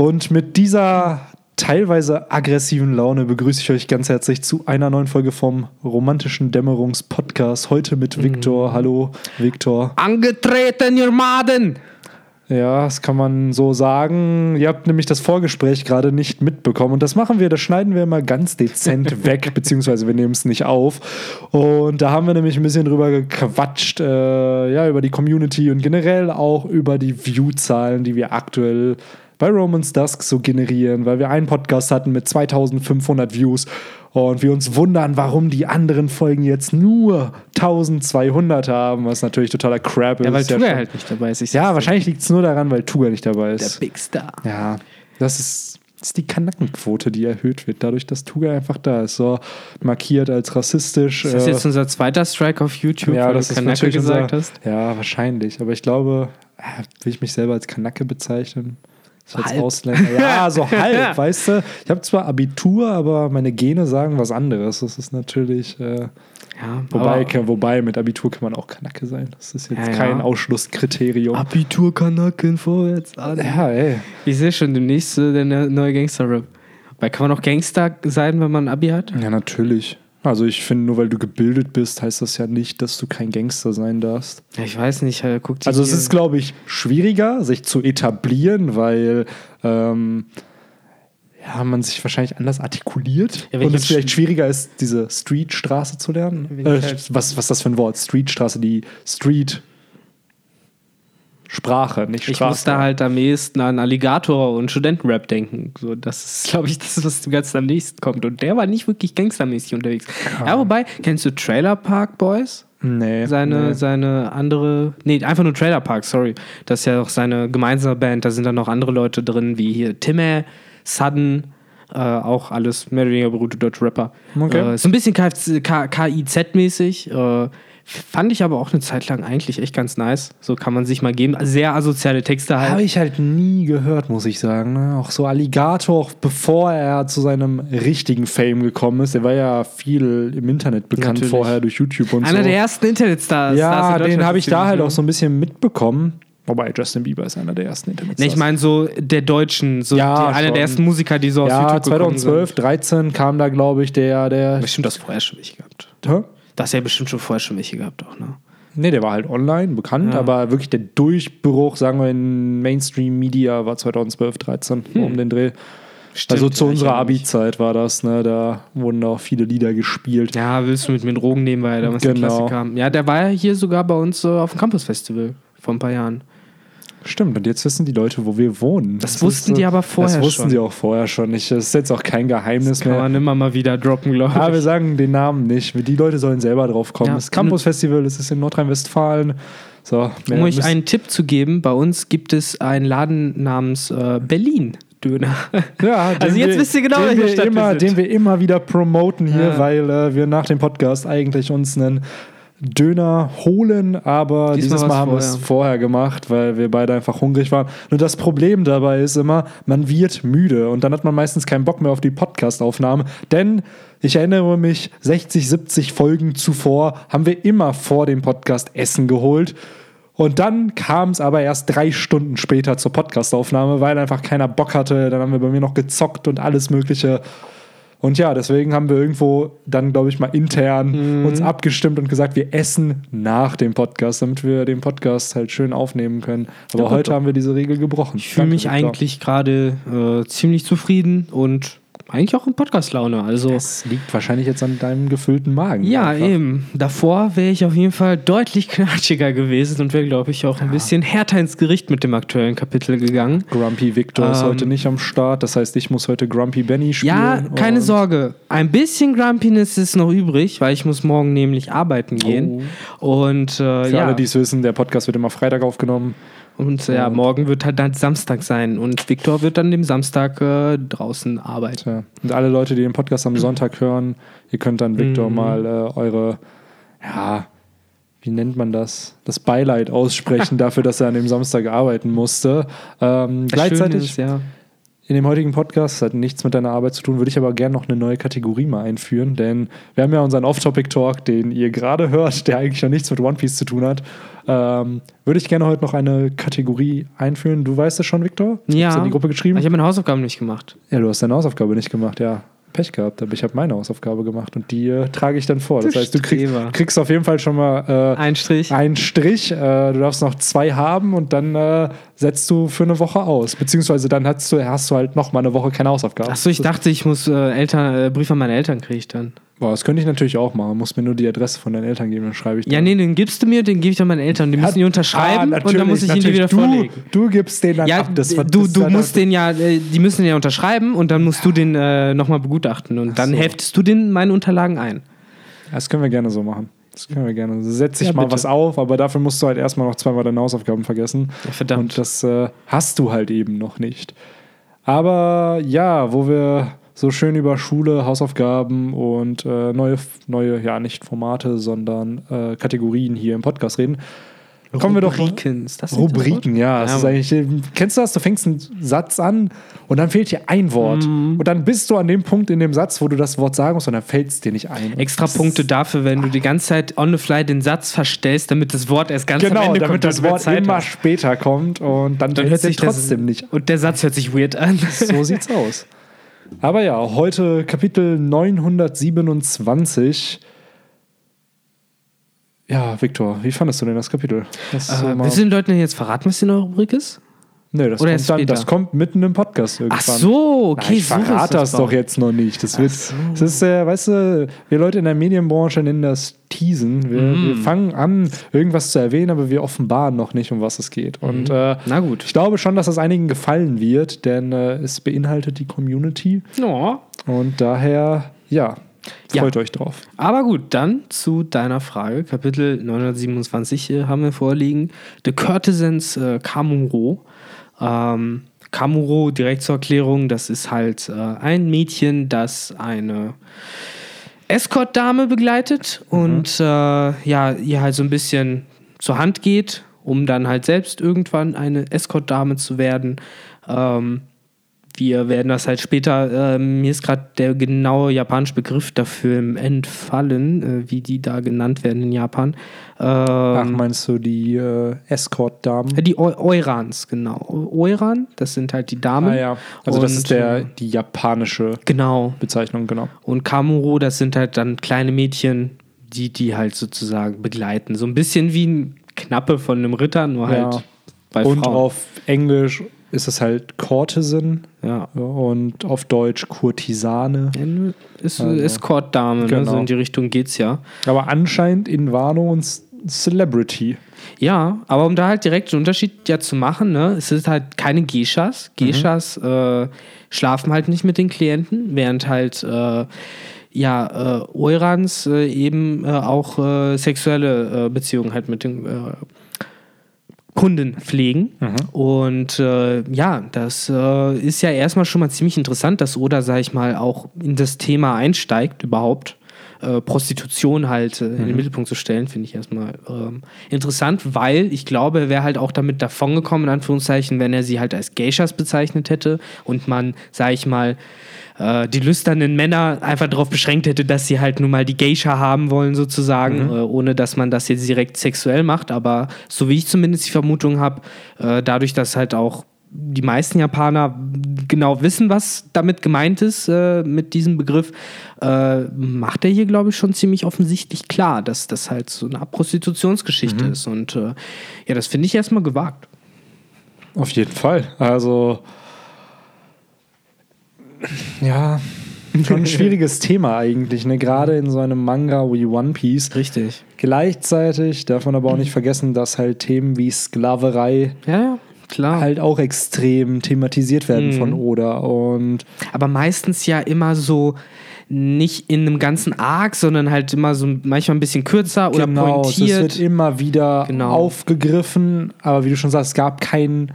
Und mit dieser teilweise aggressiven Laune begrüße ich euch ganz herzlich zu einer neuen Folge vom romantischen Dämmerungspodcast. Heute mit Viktor. Hallo, Viktor. Angetreten, ihr Maden! Ja, das kann man so sagen. Ihr habt nämlich das Vorgespräch gerade nicht mitbekommen. Und das machen wir, das schneiden wir immer ganz dezent weg, beziehungsweise wir nehmen es nicht auf. Und da haben wir nämlich ein bisschen drüber gequatscht, äh, ja, über die Community und generell auch über die View-Zahlen, die wir aktuell bei Romans Dusk so generieren, weil wir einen Podcast hatten mit 2500 Views und wir uns wundern, warum die anderen Folgen jetzt nur 1200 haben, was natürlich totaler Crap ist. Ja, weil Tuga schon- halt nicht dabei ist. Ich ja, wahrscheinlich liegt es nur daran, weil Tuga nicht dabei ist. Der Big Star. Ja, das ist, das ist die Kanackenquote, die erhöht wird, dadurch, dass Tuga einfach da ist. So markiert als rassistisch. Ist das äh, jetzt unser zweiter Strike auf YouTube, ja, weil das du natürlich gesagt unser, hast? Ja, wahrscheinlich. Aber ich glaube, äh, will ich mich selber als Kanacke bezeichnen? So als Halb. Ausländer. Ja, so halb, weißt du? Ich habe zwar Abitur, aber meine Gene sagen was anderes. Das ist natürlich. Äh, Ja, wobei, aber wobei, mit Abitur kann man auch Kanacke sein. Das ist jetzt Ja, ja. kein Ausschlusskriterium. Abitur Kanaken vorwärts an. ja, ey. Ich sehe schon demnächst äh, der ne- neue Gangster-Rap. Weil kann man auch Gangster sein, wenn man ein Abi hat? Ja, natürlich. Also ich finde, nur weil du gebildet bist, heißt das ja nicht, dass du kein Gangster sein darfst. Ja, ich weiß nicht, äh, guck die Also es ist, glaube ich, schwieriger, sich zu etablieren, weil ähm, ja, man sich wahrscheinlich anders artikuliert. Ja, und es vielleicht schwieriger ist, diese Streetstraße zu lernen. Äh, halt- was, was ist das für ein Wort? Streetstraße, die Street Sprache, nicht Ich Straße. muss da halt am ehesten an Alligator und Studentenrap denken. So, das ist, glaube ich, das, was dem Ganzen am nächsten kommt. Und der war nicht wirklich gangstermäßig unterwegs. Ja, wobei, kennst du Trailer Park Boys? Nee. Seine, nee. seine andere, nee, einfach nur Trailer Park, sorry. Das ist ja auch seine gemeinsame Band. Da sind dann noch andere Leute drin, wie hier Timme, Sudden, äh, auch alles mehr oder weniger berühmte deutsche Rapper. Okay. Äh, so ein bisschen KIZ-mäßig. Äh, fand ich aber auch eine Zeit lang eigentlich echt ganz nice. So kann man sich mal geben. Sehr asoziale Texte halt. Habe ich halt nie gehört, muss ich sagen. ne? Auch so Alligator, bevor er zu seinem richtigen Fame gekommen ist. Er war ja viel im Internet bekannt Natürlich. vorher durch YouTube und Einer so. der ersten Internetstars. ja, in den habe ich da halt auch so ein bisschen mitbekommen. Wobei Justin Bieber ist einer der ersten Ne, Internetstars. ich meine so der Deutschen, so Ja, die, einer der ersten Musiker, die so aus ja, YouTube gekommen 2012, sind. 13 kam da, glaube ich, der, der. Bestimmt das vorher schon welche gehabt. Hä? Das ja bestimmt schon vorher schon welche gehabt auch, ne? Nee, der war halt online bekannt, Ja. aber wirklich der Durchbruch, sagen wir, in Mainstream-Media war 2012, 13 um den Dreh. also zu Hm. ja, unserer. Abi-Zeit war das, ne? Da wurden auch viele Lieder gespielt. Ja, willst du mit mir Drogen nehmen, weil damals die Genau. Klasse kam. Ja, der war ja hier sogar bei uns äh, auf dem Campus-Festival vor ein paar Jahren. Stimmt, und jetzt wissen die Leute, wo wir wohnen. Das wussten die aber vorher Das wussten schon. sie auch vorher schon. Ich, das ist jetzt auch kein Geheimnis Kann mehr. man immer mal wieder droppen, glaube Aber wir ich. sagen den Namen nicht. Die Leute sollen selber drauf kommen. Ja. Das Campus Festival, das ist in Nordrhein-Westfalen. So, Um euch einen Tipp zu geben, bei uns gibt es einen Laden namens äh, Berlin Döner. Ja, Also jetzt wisst ihr genau, den welche wir, Stadt wir immer, sind. den wir immer wieder promoten hier, Ja. weil äh, wir nach dem Podcast eigentlich uns einen Döner holen, aber Diesmal dieses Mal haben wir es vorher. vorher gemacht, weil wir beide einfach hungrig waren. Nur das Problem dabei ist immer, man wird müde und dann hat man meistens keinen Bock mehr auf die Podcast-Aufnahme, denn ich erinnere mich, 60, 70 Folgen zuvor haben wir immer vor dem Podcast Essen geholt. Und dann kam es aber erst drei Stunden später zur Podcastaufnahme, weil einfach keiner Bock hatte. Dann haben wir bei mir noch gezockt und alles Mögliche. Und ja, deswegen haben wir irgendwo dann, glaube ich, mal intern Mhm. uns abgestimmt und gesagt, wir essen nach dem Podcast, damit wir den Podcast halt schön aufnehmen können. Aber Ja, heute doch. haben wir diese Regel gebrochen. Ich fühle mich eigentlich gerade äh, ziemlich zufrieden und eigentlich auch in Podcast-Laune. Also Das liegt wahrscheinlich jetzt an deinem gefüllten Magen. ja, einfach. eben. Davor wäre ich auf jeden Fall deutlich knatschiger gewesen und wäre, glaube ich, auch ein bisschen härter ins Gericht mit dem aktuellen Kapitel gegangen. Grumpy Victor ist Ähm, heute nicht am Start. Das heißt, ich muss heute Grumpy Benny spielen. Ja, keine Sorge. Ein bisschen Grumpiness ist noch übrig, weil ich muss morgen nämlich arbeiten gehen. Und äh, Für ja, alle, die es wissen, der Podcast wird immer Freitag aufgenommen. Und ja, Und- morgen wird halt dann Samstag sein und Viktor wird dann dem Samstag äh, draußen arbeiten. Tja. Und alle Leute, die den Podcast am Sonntag hören, ihr könnt dann Victor Mhm. mal äh, eure, ja, wie nennt man das? Das Beileid aussprechen dafür, dass er an dem Samstag arbeiten musste. Ähm, gleichzeitig, ist, ja. in dem heutigen Podcast, das hat nichts mit deiner Arbeit zu tun, würde ich aber gerne noch eine neue Kategorie mal einführen, denn wir haben ja unseren Off-Topic-Talk, den ihr gerade hört, der eigentlich noch nichts mit One Piece zu tun hat. Ähm, würde ich gerne heute noch eine Kategorie einführen. Du weißt es schon, Victor? Du Ja. hast in die Gruppe geschrieben. Ich habe meine Hausaufgaben nicht gemacht. Ja, du hast deine Hausaufgabe nicht gemacht, ja. Pech gehabt, aber ich habe meine Hausaufgabe gemacht und die äh, trage ich dann vor. Das Du heißt, du krieg, kriegst auf jeden Fall schon mal äh, Ein Strich. einen Strich. Äh, du darfst noch zwei haben und dann äh, setzt du für eine Woche aus. Beziehungsweise dann hast du, hast du halt noch mal eine Woche keine Hausaufgabe. Achso, ich dachte, ich muss äh, Eltern, äh, Brief an meine Eltern kriege ich dann. Boah, das könnte ich natürlich auch machen. Muss mir nur die Adresse von deinen Eltern geben, dann schreibe ich Ja, dann. nee, den gibst du mir, den gebe ich dann meinen Eltern. Die müssen die unterschreiben Ah, und dann muss ich ihn dir wieder du, vorlegen. Du gibst den dann Ja, ab. Das, du, das, du das, musst den ja, äh, die müssen den ja unterschreiben und dann musst du den äh, nochmal begutachten und dann so. heftest du den meine Unterlagen ein. Das können wir gerne so machen. Das können wir gerne. Setz ich Ja, mal bitte. was auf, aber dafür musst du halt erstmal noch zweimal deine Hausaufgaben vergessen. Ja, verdammt. Und das äh, hast du halt eben noch nicht. Aber ja, wo wir so schön über Schule, Hausaufgaben und äh, neue, neue, ja, nicht Formate, sondern äh, Kategorien hier im Podcast reden, kommen wir doch. Rubriken. Das das Rubriken, ja. Das Ja, ist eigentlich, äh, kennst du das? Du fängst einen Satz an und dann fehlt dir ein Wort. Mhm. Und dann bist du an dem Punkt in dem Satz, wo du das Wort sagen musst und dann fällt es dir nicht ein. Extra Punkte dafür, wenn du die ganze Zeit on the fly den Satz verstellst, damit das Wort erst ganz am Genau, Ende damit kommt. das damit Wort immer hast. später kommt und dann, Dann hört sich das- trotzdem nicht Und der Satz hört sich weird an. So sieht's aus. Aber ja, heute Kapitel 927. Ja, Viktor, wie fandest du denn das Kapitel? So Äh, willst du den Leuten denn jetzt verraten, was die neue Rubrik ist? Nee, das, oder kommt dann, das kommt mitten im Podcast irgendwann. Ach so, okay, Na, ich so verrate das, doch jetzt noch nicht. Das, wird, so. das ist, äh, weißt du, wir Leute in der Medienbranche nennen das Teasen. Wir, Mm. wir fangen an, irgendwas zu erwähnen, aber wir offenbaren noch nicht, um was es geht. Und äh, Na gut. ich glaube schon, dass das einigen gefallen wird, denn äh, es beinhaltet die Community. Ja. Und daher, ja, Ja. freut euch drauf. Aber gut, dann zu deiner Frage. Kapitel 927 äh, haben wir vorliegen. The Courtesans äh, Kamuro. Ähm, Kamuro, direkt zur Erklärung, das ist halt äh, ein Mädchen, das eine Escort-Dame begleitet und äh, ja, ihr halt so ein bisschen zur Hand geht, um dann halt selbst irgendwann eine Escort-Dame zu werden. Ähm, wir werden das halt später, äh, mir ist gerade der genaue japanische Begriff dafür im entfallen, äh, wie die da genannt werden in Japan. Ach, Ähm, meinst du die äh, Escort-Damen? die Eu Eurans, genau. Euran, das sind halt die Damen. Ah ja, also das Und, ist der, äh, die japanische Genau. Bezeichnung, genau. Und Kamuro, das sind halt dann kleine Mädchen, die die halt sozusagen begleiten. So ein bisschen wie ein Knappe von einem Ritter, nur halt Ja. bei Und Frauen. auf Englisch ist es halt Courtesan ja. und auf Deutsch Kurtisane. Ist Also, Escort-Dame, ne? genau. so in die Richtung geht's ja. Aber anscheinend in Wano und Celebrity. Ja, aber um da halt direkt einen Unterschied ja zu machen, ne, es sind halt keine Geishas. Geishas äh, schlafen halt nicht mit den Klienten, während halt äh, ja, äh, Eurans äh, eben äh, auch äh, sexuelle Beziehungen halt mit den Kunden pflegen. Und äh, ja, das äh, ist ja erstmal schon mal ziemlich interessant, dass Oda, sag ich mal, auch in das Thema einsteigt überhaupt. Äh, Prostitution halt äh, in den Mittelpunkt zu stellen, finde ich erstmal ähm, interessant, weil ich glaube, er wäre halt auch damit davongekommen, in Anführungszeichen, wenn er sie halt als Geishas bezeichnet hätte und man, sag ich mal, äh, die lüsternen Männer einfach darauf beschränkt hätte, dass sie halt nun mal die Geisha haben wollen, sozusagen, äh, ohne dass man das jetzt direkt sexuell macht. Aber so wie ich zumindest die Vermutung habe, äh, dadurch, dass halt auch die meisten Japaner genau wissen, was damit gemeint ist, äh, mit diesem Begriff, äh, macht er hier, glaube ich, schon ziemlich offensichtlich klar, dass das halt so eine Prostitutionsgeschichte ist. Und äh, ja, das finde ich erstmal gewagt. Auf jeden Fall. Also, ja, schon ein schwieriges Thema eigentlich, ne? Gerade in so einem Manga wie One Piece. Richtig. Gleichzeitig darf man aber auch nicht vergessen, dass halt Themen wie Sklaverei Ja, ja, klar. halt auch extrem thematisiert werden Mhm. von Oda. Und aber meistens ja immer so nicht in einem ganzen Arc, sondern halt immer so manchmal ein bisschen kürzer oder genau, es pointiert. wird immer wieder Genau. aufgegriffen. Aber wie du schon sagst, es gab keinen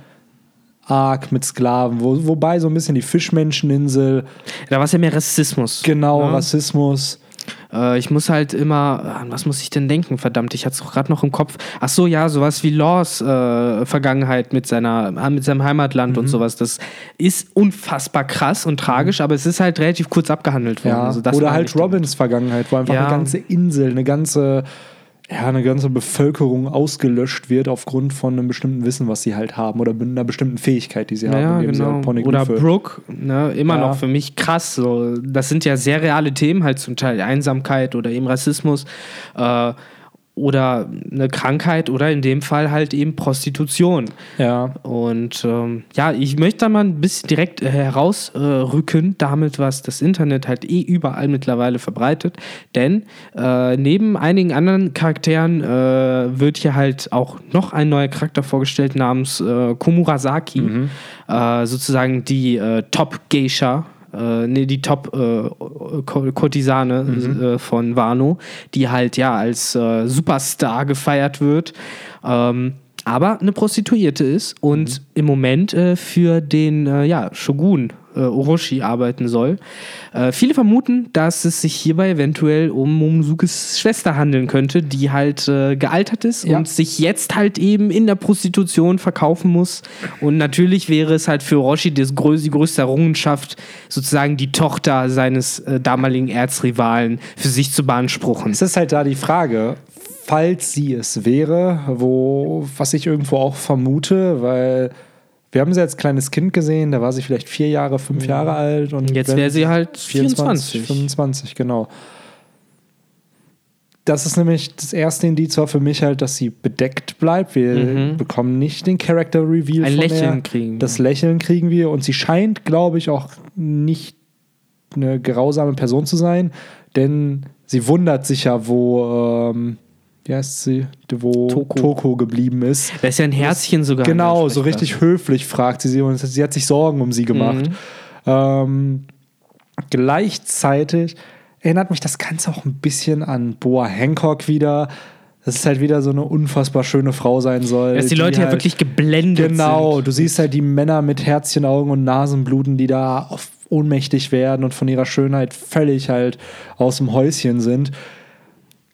Arc mit Sklaven. Wo, wobei so ein bisschen die Fischmenscheninsel, da war es ja mehr Rassismus. genau, Ja. Rassismus. Äh, ich muss halt immer, an was muss ich denn denken? Verdammt, ich hatte es gerade noch im Kopf. Ach so, ja, sowas wie Laws äh, Vergangenheit mit, seiner, äh, mit seinem Heimatland Mhm. und sowas. Das ist unfassbar krass und tragisch, aber es ist halt relativ kurz abgehandelt worden. Ja, Also oder halt. Robins Vergangenheit, wo einfach Ja. eine ganze Insel, eine ganze, ja, eine ganze Bevölkerung ausgelöscht wird aufgrund von einem bestimmten Wissen, was sie halt haben oder einer bestimmten Fähigkeit, die sie haben. Ja, indem sie genau. halt Oder Brooke, ne, immer Ja. noch für mich krass. So. Das sind ja sehr reale Themen, halt zum Teil Einsamkeit oder eben Rassismus äh, oder eine Krankheit oder in dem Fall halt eben Prostitution. Ja, Und ähm, ja, ich möchte da mal ein bisschen direkt äh, herausrücken, damit, was das Internet halt eh überall mittlerweile verbreitet. Denn äh, neben einigen anderen Charakteren äh, wird hier halt auch noch ein neuer Charakter vorgestellt namens äh, Komurasaki. Äh, sozusagen die äh, Top-Geisha. Äh, nee, die Top-Kurtisane äh, von Wano, die halt ja als äh, Superstar gefeiert wird. Ähm, aber eine Prostituierte ist und im Moment äh, für den äh, ja, Shogun äh, Orochi arbeiten soll. Äh, viele vermuten, dass es sich hierbei eventuell um Momosukes Schwester handeln könnte, die halt äh, gealtert ist Ja. und sich jetzt halt eben in der Prostitution verkaufen muss. Und natürlich wäre es halt für Orochi das grö die größte Errungenschaft, sozusagen die Tochter seines äh, damaligen Erzrivalen für sich zu beanspruchen. es ist halt da die Frage, falls sie es wäre, wo, was ich irgendwo auch vermute, weil wir haben sie als kleines Kind gesehen, da war sie vielleicht vier Jahre, fünf Jahre alt und Jetzt wäre sie halt 24. 25, genau. Das ist nämlich das erste Indiz war für mich halt, dass sie bedeckt bleibt. Wir bekommen nicht den Character Reveal Mhm. Ein von Lächeln ihr. kriegen. Das Lächeln kriegen wir und sie scheint, glaube ich, auch nicht eine grausame Person zu sein, denn sie wundert sich ja, wo, ähm, wie heißt sie, wo Toko. Toko, geblieben ist. Da ist ja ein Herzchen sogar. an Genau, so richtig höflich fragt sie sie und sie hat sich Sorgen um sie gemacht. Ähm, gleichzeitig erinnert mich das Ganze auch ein bisschen an Boa Hancock wieder. Das ist halt wieder so eine unfassbar schöne Frau sein soll. Dass die Leute ja halt, wirklich geblendet Genau, sind. du siehst halt die Männer mit Herzchenaugen und Nasenbluten, die da ohnmächtig werden und von ihrer Schönheit völlig halt aus dem Häuschen sind.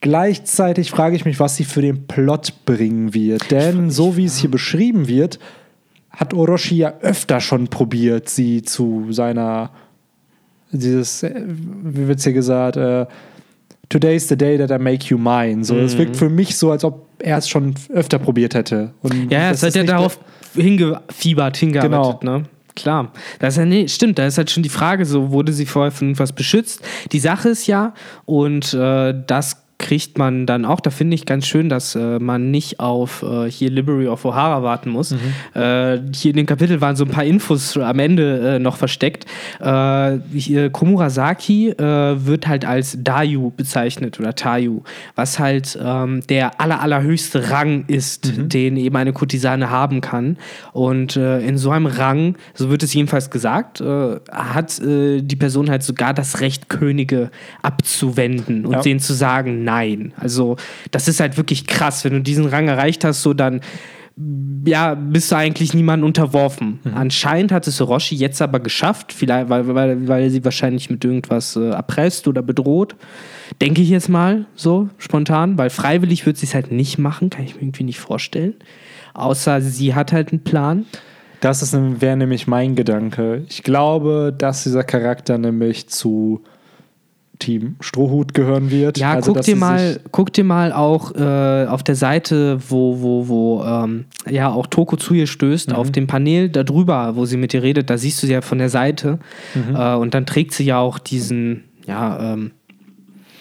Gleichzeitig frage ich mich, was sie für den Plot bringen wird. Denn so wie es hier beschrieben wird, hat Orochi ja öfter schon probiert, sie zu seiner, dieses, äh, wie wird's hier gesagt, äh, Today's the day that I make you mine. So, es wirkt für mich so, als ob er es schon öfter probiert hätte. Und Mhm. Ja, es hat ja nicht darauf hingefiebert, hingearbeitet, Genau. ne? Klar. Das ist ja, nee, stimmt, da ist halt schon die Frage, so wurde sie vorher von irgendwas beschützt. Die Sache ist ja, und äh, das kriegt man dann auch, da finde ich ganz schön, dass äh, man nicht auf äh, hier Library of O'Hara warten muss. Äh, hier in dem Kapitel waren so ein paar Infos am Ende äh, noch versteckt. Äh, hier, Komurasaki äh, wird halt als Dayu bezeichnet oder Tayu, was halt ähm, der aller, allerhöchste Rang ist, den eben eine Kurtisane haben kann. Und äh, in so einem Rang, so wird es jedenfalls gesagt, äh, hat äh, die Person halt sogar das Recht, Könige abzuwenden und Ja. denen zu sagen, nein. Also das ist halt wirklich krass. Wenn du diesen Rang erreicht hast, so dann ja, bist du eigentlich niemandem unterworfen. Anscheinend hat es Orochi jetzt aber geschafft, vielleicht, weil, weil, weil er sie wahrscheinlich mit irgendwas äh, erpresst oder bedroht. Denke ich jetzt mal so spontan, weil freiwillig wird sie es halt nicht machen, kann ich mir irgendwie nicht vorstellen. Außer sie hat halt einen Plan. Das wäre nämlich mein Gedanke. Ich glaube, dass dieser Charakter nämlich zu Team Strohhut gehören wird. Ja, Also, guck, dir mal, guck dir mal auch äh, auf der Seite, wo, wo, wo ähm, ja auch Toko zu ihr stößt, Mhm. auf dem Panel da drüber, wo sie mit ihr redet, da siehst du sie ja von der Seite. Mhm. Äh, und dann trägt sie ja auch diesen, ja, ähm,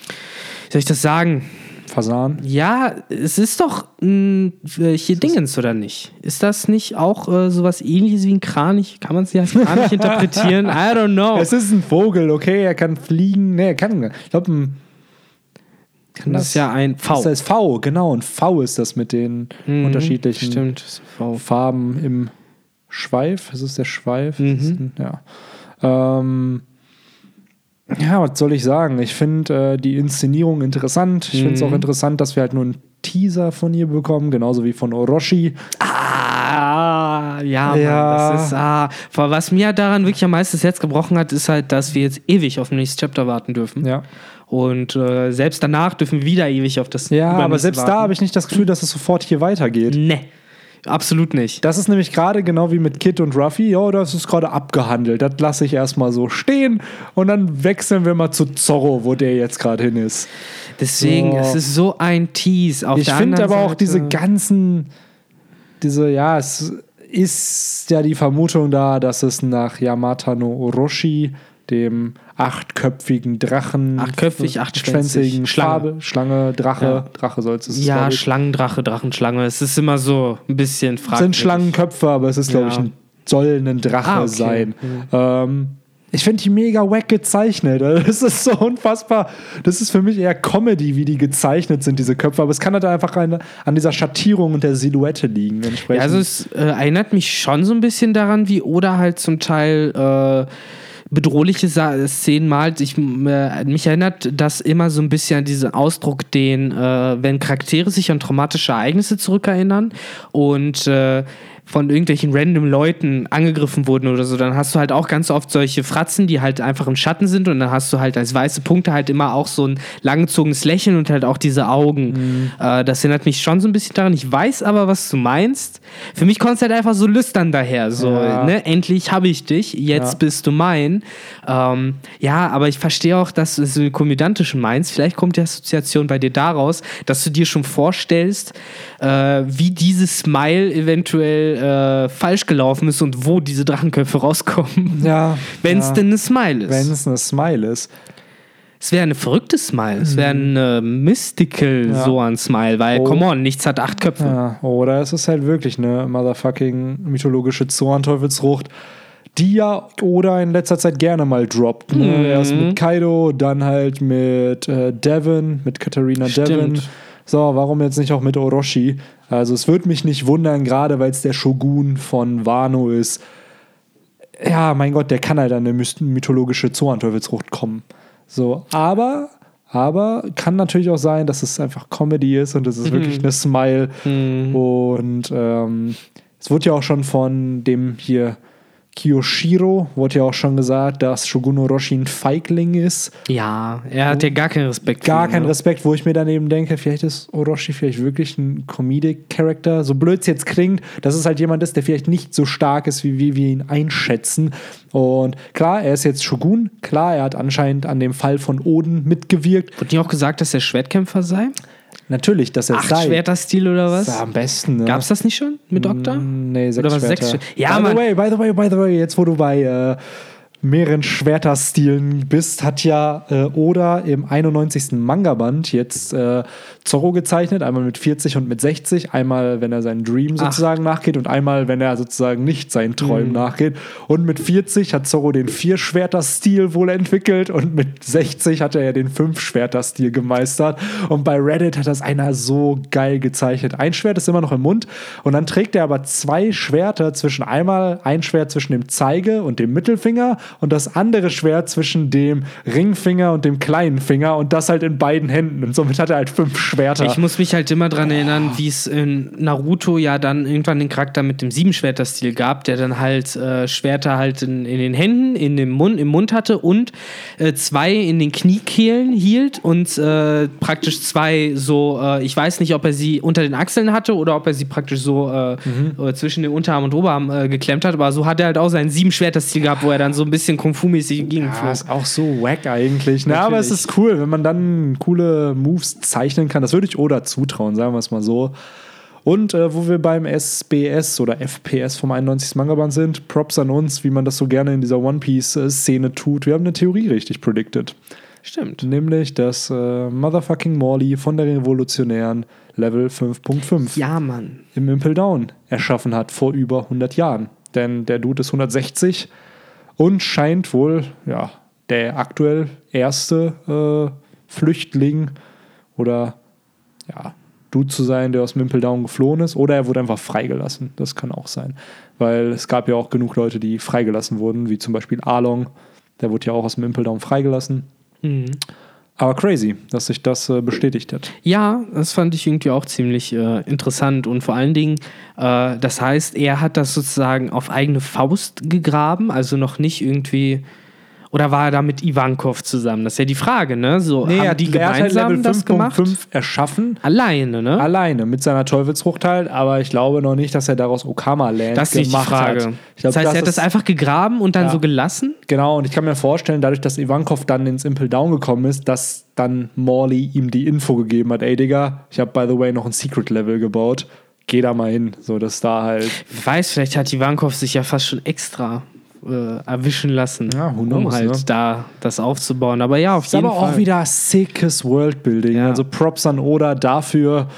wie soll ich das sagen? Fasan. Ja, es ist doch mh, hier Dingens, oder nicht? Ist das nicht auch äh, sowas ähnliches wie ein Kranich? Kann man es ja als Kranich interpretieren? I don't know. Es ist ein Vogel, okay, er kann fliegen. Nee, er kann. Ich glaube, ein das ist ja ein V. Das ist V, genau. Und V ist das mit den Mhm, unterschiedlichen Stimmt, das. Farben im Schweif. Das ist der Schweif. Mhm. Das ist ein, ja. Ähm, ja, was soll ich sagen? Ich finde äh, die Inszenierung interessant. Ich finde es Mhm. auch interessant, dass wir halt nur einen Teaser von ihr bekommen, genauso wie von Orochi. Ah, Ah, ja, Mann, Ja. das ist, ah, was mir daran wirklich am meisten das Herz gebrochen hat, ist halt, dass wir jetzt ewig auf den nächsten Chapter warten dürfen. Ja. Und äh, selbst danach dürfen wir wieder ewig auf das Ja, aber selbst da habe ich nicht das Gefühl, dass es sofort hier weitergeht. Nee, absolut nicht. Das ist nämlich gerade genau wie mit Kid und Ruffy. Ja, das ist gerade abgehandelt. Das lasse ich erstmal so stehen und dann wechseln wir mal zu Zorro, wo der jetzt gerade hin ist. Deswegen, So. es ist so ein Tease. Auf ich finde aber auch Seite- diese ganzen, diese, ja, es ist ja die Vermutung da, dass es nach Yamata no Orochi, dem achtköpfigen Drachen, Achtköpfig, achtschwänzig. schwänzigen Schlange. Schlange, Drache, Ja. Drache soll es Ja, glaub ich. Schlangendrache, Drachenschlange. Es ist immer so ein bisschen Es fragwürdig. sind Schlangenköpfe, aber es ist, glaube ich, Ja. ein, soll ein Drache Ah, okay. sein. Ähm, ich finde die mega wack gezeichnet. Das ist so unfassbar. Das ist für mich eher Comedy, wie die gezeichnet sind, diese Köpfe. Aber es kann halt einfach eine, an dieser Schattierung und der Silhouette liegen. Entsprechend. Ja, also es äh, erinnert mich schon so ein bisschen daran, wie Oda halt zum Teil äh, bedrohliche Szenen malt. Ich, äh, mich erinnert das immer so ein bisschen an diesen Ausdruck, den, äh, wenn Charaktere sich an traumatische Ereignisse zurückerinnern und äh, von irgendwelchen random Leuten angegriffen wurden oder so, dann hast du halt auch ganz oft solche Fratzen, die halt einfach im Schatten sind und dann hast du halt als weiße Punkte halt immer auch so ein langgezogenes Lächeln und halt auch diese Augen. Äh, das erinnert mich schon so ein bisschen daran. Ich weiß aber, was du meinst. Für mich kommt es halt einfach so lüstern daher. So, Ja. ne, endlich habe ich dich, jetzt Ja. bist du mein. Ähm, ja, aber ich verstehe auch, dass du so komödiantisch meinst. Vielleicht kommt die Assoziation bei dir daraus, dass du dir schon vorstellst, äh, wie dieses Smile eventuell äh, falsch gelaufen ist und wo diese Drachenköpfe rauskommen. ja, Wenn es ja. denn eine Smile ist. Wenn es eine Smile ist. Es wäre eine verrückte Smile. Es wäre eine mystical Mhm. Ja. so ein Smile, weil, Oh. come on, nichts hat acht Köpfe. Ja, oder es ist halt wirklich eine motherfucking mythologische Zorn-Teufelsfrucht, die ja Oda in letzter Zeit gerne mal droppt. Ne? Mhm. Erst mit Kaido, dann halt mit äh, Devon, mit Katharina Stimmt. Devon. So, warum jetzt nicht auch mit Orochi? Also es würde mich nicht wundern, gerade weil es der Shogun von Wano ist. Ja, mein Gott, der kann halt an eine mythologische Zorn-Teufelsfrucht kommen. So, aber, aber kann natürlich auch sein, dass es einfach Comedy ist und es ist wirklich eine Smile. Und ähm, es wurde ja auch schon von dem hier Kiyoshiro, wurde ja auch schon gesagt, dass Shogun Orochi ein Feigling ist. Ja, er hat ja gar keinen Respekt. Gar keinen ne? Respekt, wo ich mir daneben denke, vielleicht ist Orochi vielleicht wirklich ein Comedic-Character. So blöd es jetzt klingt, dass es halt jemand ist, der vielleicht nicht so stark ist, wie, wie wir ihn einschätzen. Und klar, er ist jetzt Shogun. Klar, er hat anscheinend an dem Fall von Oden mitgewirkt. Wurde nicht auch gesagt, dass er Schwertkämpfer sei? Natürlich, dass er Acht sei. Schwerter-Stil oder was? Am besten. Ne? Gab's das nicht schon mit Okta? Nee, sechs Oder was, Schwerter. sechs Ja, by Mann. the way, by the way, by the way, jetzt wo du bei äh, mehreren Schwerterstilen bist, hat ja äh, Oda im 91. Manga-Band jetzt äh, Zorro gezeichnet, einmal mit 40 und mit 60, einmal, wenn er seinen Dream sozusagen nachgeht und einmal, wenn er sozusagen nicht seinen Träumen Mhm. nachgeht. Und mit 40 hat Zorro den Vier-Schwerter-Stil wohl entwickelt und mit 60 hat er ja den Fünf-Schwerter-Stil gemeistert. Und bei Reddit hat das einer so geil gezeichnet. Ein Schwert ist immer noch im Mund und dann trägt er aber zwei Schwerter zwischen einmal ein Schwert zwischen dem Zeige und dem Mittelfinger und das andere Schwert zwischen dem Ringfinger und dem kleinen Finger und das halt in beiden Händen. Und somit hat er halt fünf Schwerter. Ich muss mich halt immer dran erinnern, wie es in Naruto ja dann irgendwann den Charakter mit dem Siebenschwerter-Stil gab, der dann halt äh, Schwerter halt in, in den Händen, in dem Mund, im Mund hatte und äh, zwei in den Kniekehlen hielt und äh, praktisch zwei so, äh, ich weiß nicht, ob er sie unter den Achseln hatte oder ob er sie praktisch so äh, äh, zwischen den Unterarm und Oberarm geklemmt hat, aber so hat er halt auch seinen Siebenschwerter-Stil gehabt, wo er dann so ein bisschen Kung Fu-mäßig ging. Ja, ist auch so wack eigentlich. Ne? Aber es ist cool, wenn man dann coole Moves zeichnen kann. Das würde ich Oda zutrauen, sagen wir es mal so. Und äh, wo wir beim SBS oder FPS vom 91. Manga-Band sind, Props an uns, wie man das so gerne in dieser One Piece-Szene tut. Wir haben eine Theorie richtig predicted. Stimmt. Nämlich, dass äh, Motherfucking Morley von der Revolutionären Level 5.5 Ja, Mann. im Impel Down erschaffen hat vor über 100 Jahren. Denn der Dude ist 160 und scheint wohl ja, der aktuell erste äh, Flüchtling oder ja, Dude zu sein, der aus Impel Down geflohen ist. Oder er wurde einfach freigelassen. Das kann auch sein. Weil es gab ja auch genug Leute, die freigelassen wurden, wie zum Beispiel Arlong. Der wurde ja auch aus dem Impel Down freigelassen. Mhm. Aber crazy, dass sich das äh, bestätigt hat. Ja, das fand ich irgendwie auch ziemlich äh, interessant und vor allen Dingen, äh, das heißt, er hat das sozusagen auf eigene Faust gegraben, also noch nicht irgendwie. Oder war er da mit Ivankov zusammen? Das ist ja die Frage, ne? So, Nee, haben er, die er hat halt gemeinsam Level das gemacht? 5.5 erschaffen. Alleine, ne? Alleine mit seiner Teufelsfrucht halt, aber ich glaube noch nicht, dass er daraus Okama Land das ist nicht die gemacht Frage. hat. Ich glaub, das heißt, er hat das einfach gegraben und dann Ja. so gelassen? Genau, und ich kann mir vorstellen, dadurch, dass Ivankov dann ins Impel Down gekommen ist, dass dann Morley ihm die Info gegeben hat, ey Digga, ich habe by the way noch ein Secret Level gebaut. Geh da mal hin, so dass da halt Wer weiß, vielleicht hat Ivankov sich ja fast schon extra äh, erwischen lassen, Ja, who um knows, halt ne? da das aufzubauen. Aber ja, auf ist jeden aber Fall. auch wieder sickes Worldbuilding. Ja. Also Props an Oda dafür.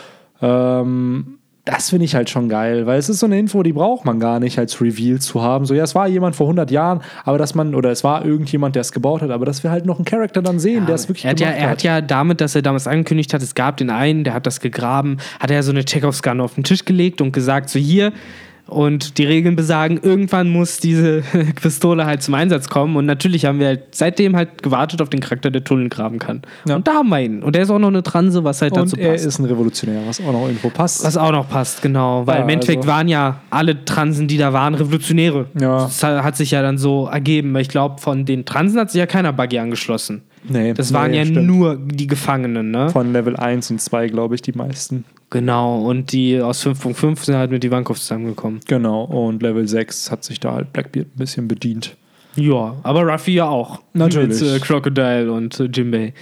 Ähm, das finde ich halt schon geil, weil es ist so eine Info, die braucht man gar nicht als Reveal zu haben. So, ja, es war jemand vor 100 Jahren, aber dass man, oder es war irgendjemand, der es gebaut hat, aber dass wir halt noch einen Charakter dann sehen, der es wirklich er hat, ja, er hat ja damit, dass er damals angekündigt hat, es gab den einen, der hat das gegraben, hat er so eine Chekhovs-Gun auf den Tisch gelegt und gesagt, so hier, und die Regeln besagen, irgendwann muss diese Pistole halt zum Einsatz kommen. Und natürlich haben wir halt seitdem halt gewartet auf den Charakter, der Tunnel graben kann. Ja. Und da haben wir ihn. Und der ist auch noch eine Transe, was halt dazu Und er passt. ist ein Revolutionär, was auch noch irgendwo passt. was auch noch passt, genau. Weil Ja, im Endeffekt also- waren ja alle Transen, die da waren, Revolutionäre. Ja. Das hat sich ja dann so ergeben. Ich glaube, von den Transen hat sich ja keiner Buggy angeschlossen. nee, Das waren nee, ja stimmt. nur die Gefangenen, ne? von Level 1 und 2, glaube ich, die meisten. Genau, und die aus 5.5 sind halt mit Ivankov zusammengekommen. Genau, und Level 6 hat sich da halt Blackbeard ein bisschen bedient. Ja, aber Ruffy ja auch. Natürlich. Mit äh, Crocodile und äh, Jimbei.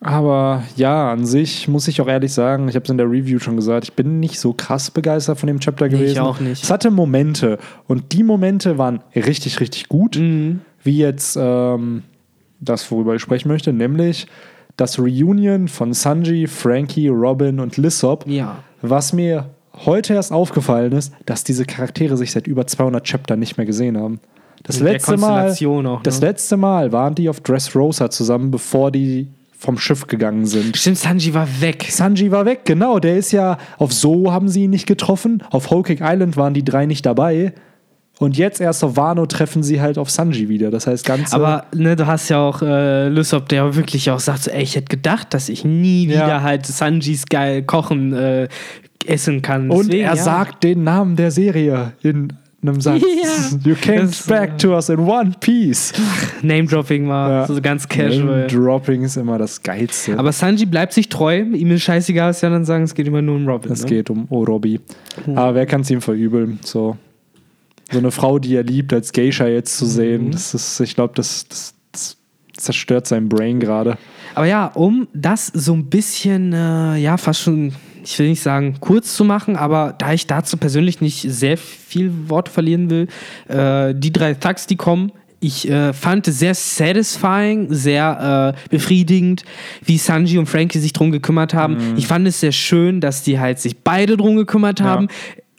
Aber ja, an sich muss ich auch ehrlich sagen, ich habe es in der Review schon gesagt, ich bin nicht so krass begeistert von dem Chapter Nee, ich gewesen. auch nicht. Es hatte Momente und die Momente waren richtig, richtig gut. Mhm. Wie jetzt ähm, das, worüber ich sprechen möchte, nämlich das Reunion von Sanji, Frankie, Robin und Lissop. Ja. Was mir heute erst aufgefallen ist, dass diese Charaktere sich seit über 200 Chapter nicht mehr gesehen haben. Das letzte Mal, auch, das ne? letzte Mal waren die auf Dressrosa zusammen, bevor die vom Schiff gegangen sind. Stimmt, Sanji war weg. Sanji war weg, genau. Der ist ja auf So haben sie ihn nicht getroffen. Auf Whole Cake Island waren die drei nicht dabei. Und jetzt erst auf Wano treffen sie halt auf Sanji wieder. Das heißt, ganz. Aber ne, du hast ja auch äh, Lysop, der wirklich auch sagt, so, ey, ich hätte gedacht, dass ich nie Ja. wieder halt Sanjis geil kochen äh, essen kann. und Deswegen, er ja. sagt den Namen der Serie in einem Satz. Ja. You came Das, back to us in one piece. Name-Dropping war Ja. so ganz casual. Dropping ist immer das Geilste. Aber Sanji bleibt sich treu. Ihm ist scheißegal, was die anderen sagen. Es geht immer nur um Robin. es ne? geht um Orobi. Aber wer kann es ihm verübeln? So. So eine Frau, die er liebt, als Geisha jetzt zu Mhm. sehen, das ist, ich glaube, das, das, das zerstört sein Brain gerade. Aber ja, um das so ein bisschen, äh, ja, fast schon, ich will nicht sagen kurz zu machen, aber da ich dazu persönlich nicht sehr viel Wort verlieren will, äh, die drei Thugs, die kommen, ich äh, fand es sehr satisfying, sehr äh, befriedigend, wie Sanji und Frankie sich drum gekümmert haben. Ich fand es sehr schön, dass die halt sich beide drum gekümmert haben.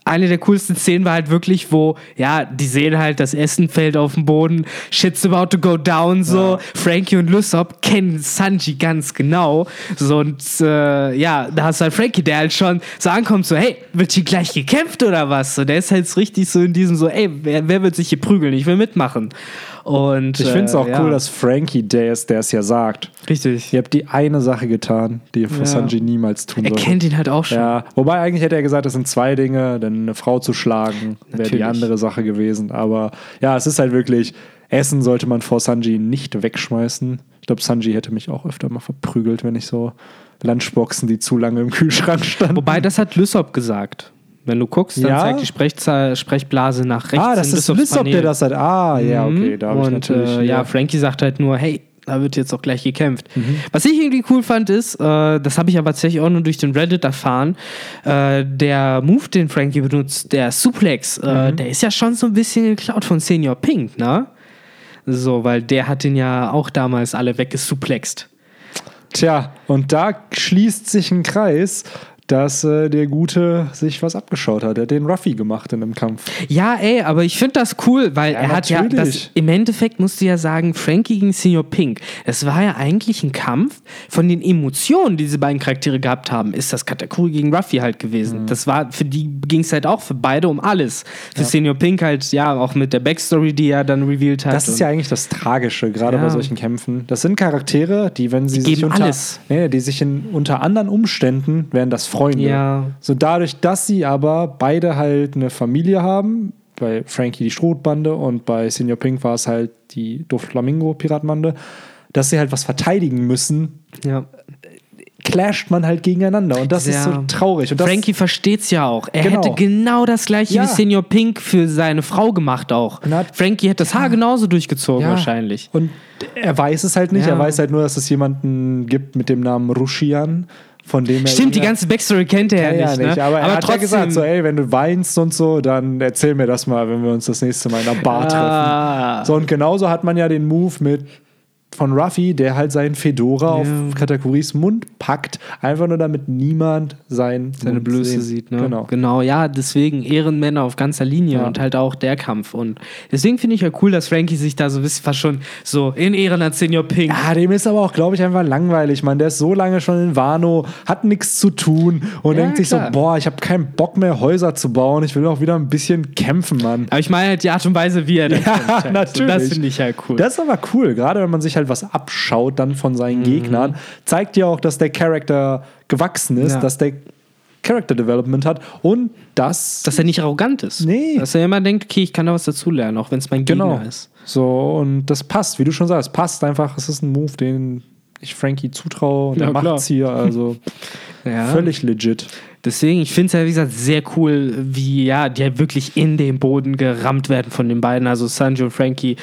Eine der coolsten Szenen war halt wirklich, wo, ja, die sehen halt, das Essen fällt auf den Boden, shit's about to go down, so. Frankie und Lysop kennen Sanji ganz genau. So, und äh, ja, da hast du halt Frankie, der halt schon so ankommt, so, hey, wird hier gleich gekämpft oder was? So, der ist halt richtig so in diesem so, ey, wer, wer wird sich hier prügeln? Ich will mitmachen. Und Ich finde es äh, auch ja, cool, dass Frankie der ist, der es ja sagt. Richtig. Ihr habt die eine Sache getan, die ihr für Ja. Sanji niemals tun Er solltet. kennt ihn halt auch schon. Ja, wobei eigentlich hätte er gesagt, das sind zwei Dinge, denn eine Frau zu schlagen wäre die andere Sache gewesen. Aber ja, es ist halt wirklich, Essen sollte man vor Sanji nicht wegschmeißen. Ich glaube, Sanji hätte mich auch öfter mal verprügelt, wenn ich so Lunchboxen, die zu lange im Kühlschrank standen. Wobei, das hat Lysop gesagt. Wenn du guckst, dann Ja? zeigt die Sprechza Sprechblase nach rechts. ah, das ist Lissop, der das hat. Ah, ja, okay, da habe ich Und natürlich. äh, ja, Frankie sagt halt nur, hey, da wird jetzt auch gleich gekämpft. Mhm. Was ich irgendwie cool fand, ist, äh, das habe ich aber tatsächlich auch nur durch den Reddit erfahren, äh, der Move, den Frankie benutzt, der Suplex, äh, Mhm. der ist ja schon so ein bisschen geklaut von Senior Pink, ne? So, weil der hat den ja auch damals alle weggesuplext. Tja, und da schließt sich ein Kreis, dass äh, der Gute sich was abgeschaut hat. Er hat den Ruffy gemacht in einem Kampf. Ja, ey, aber ich finde das cool, weil Ja, er hat ja das, natürlich. im Endeffekt musst du ja sagen, Frankie gegen Senior Pink. Es war ja eigentlich ein Kampf von den Emotionen, die diese beiden Charaktere gehabt haben. Ist das Katakuri gegen Ruffy halt gewesen. Mhm. Das war, für die ging es halt auch für beide um alles. Für Senior Pink halt, ja, auch mit der Backstory, die er dann revealed hat. Das ist ja eigentlich das Tragische, gerade Ja. bei solchen Kämpfen. Das sind Charaktere, die, wenn sie sich geben unter. Nee, die sich in, unter anderen Umständen wären das Freunde. Ja. So dadurch, dass sie aber beide halt eine Familie haben, bei Frankie die Strohbande und bei Senior Pink war es halt die Doflamingo-Piratenbande, dass sie halt was verteidigen müssen, ja. clasht man halt gegeneinander. Und das ist so Ja. traurig. Und Frankie versteht's ja auch. Er Genau. hätte genau das gleiche Ja. wie Senior Pink für seine Frau gemacht auch. Hat- Frankie hätte das Haar genauso durchgezogen Ja. wahrscheinlich. Und er weiß es halt nicht. Ja. Er weiß halt nur, dass es jemanden gibt mit dem Namen Rushian, von dem er. Stimmt, die ja, ganze Backstory kennt er ja, Ja, nicht, ja, nicht. ne? Aber, er hat trotzdem, ja gesagt, so, ey, wenn du weinst und so, dann erzähl mir das mal, wenn wir uns das nächste Mal in einer Bar treffen. ah, So, und genauso hat man ja den Move mit von Ruffy, der halt seinen Fedora auf Katakuris Mund packt, einfach nur damit niemand sein seine Mund Blöße sehen. sieht, ne? Genau. genau, ja, deswegen Ehrenmänner auf ganzer Linie Ja. und halt auch der Kampf. Und deswegen finde ich ja cool, dass Frankie sich da so ein bisschen fast schon so in Ehren an Senior Pink. Ja, dem ist aber auch, glaube ich, einfach langweilig. Man, der ist so lange schon in Wano, hat nichts zu tun und Ja, denkt sich klar. so, boah, ich habe keinen Bock mehr Häuser zu bauen. Ich will auch wieder ein bisschen kämpfen, Mann. Aber ich meine halt die Art und Weise, wie er das Ja, halt. natürlich. So, das finde ich halt cool. Das ist aber cool, gerade wenn man sich halt was abschaut dann von Mhm. seinen Gegnern. Zeigt ja auch, dass der Charakter gewachsen ist, Ja. dass der Character Development hat und dass. dass er nicht arrogant ist. Nee. Dass er immer denkt, okay, ich kann da was dazulernen, auch wenn es mein Gegner genau. ist. So, und das passt, wie du schon sagst, passt einfach. Es ist ein Move, den ich Frankie zutraue und Ja, er klar. macht's hier. Also Ja. völlig legit. Deswegen, ich finde es ja, wie gesagt, sehr cool, wie ja, die halt wirklich in den Boden gerammt werden von den beiden. Also Sanji und Frankie.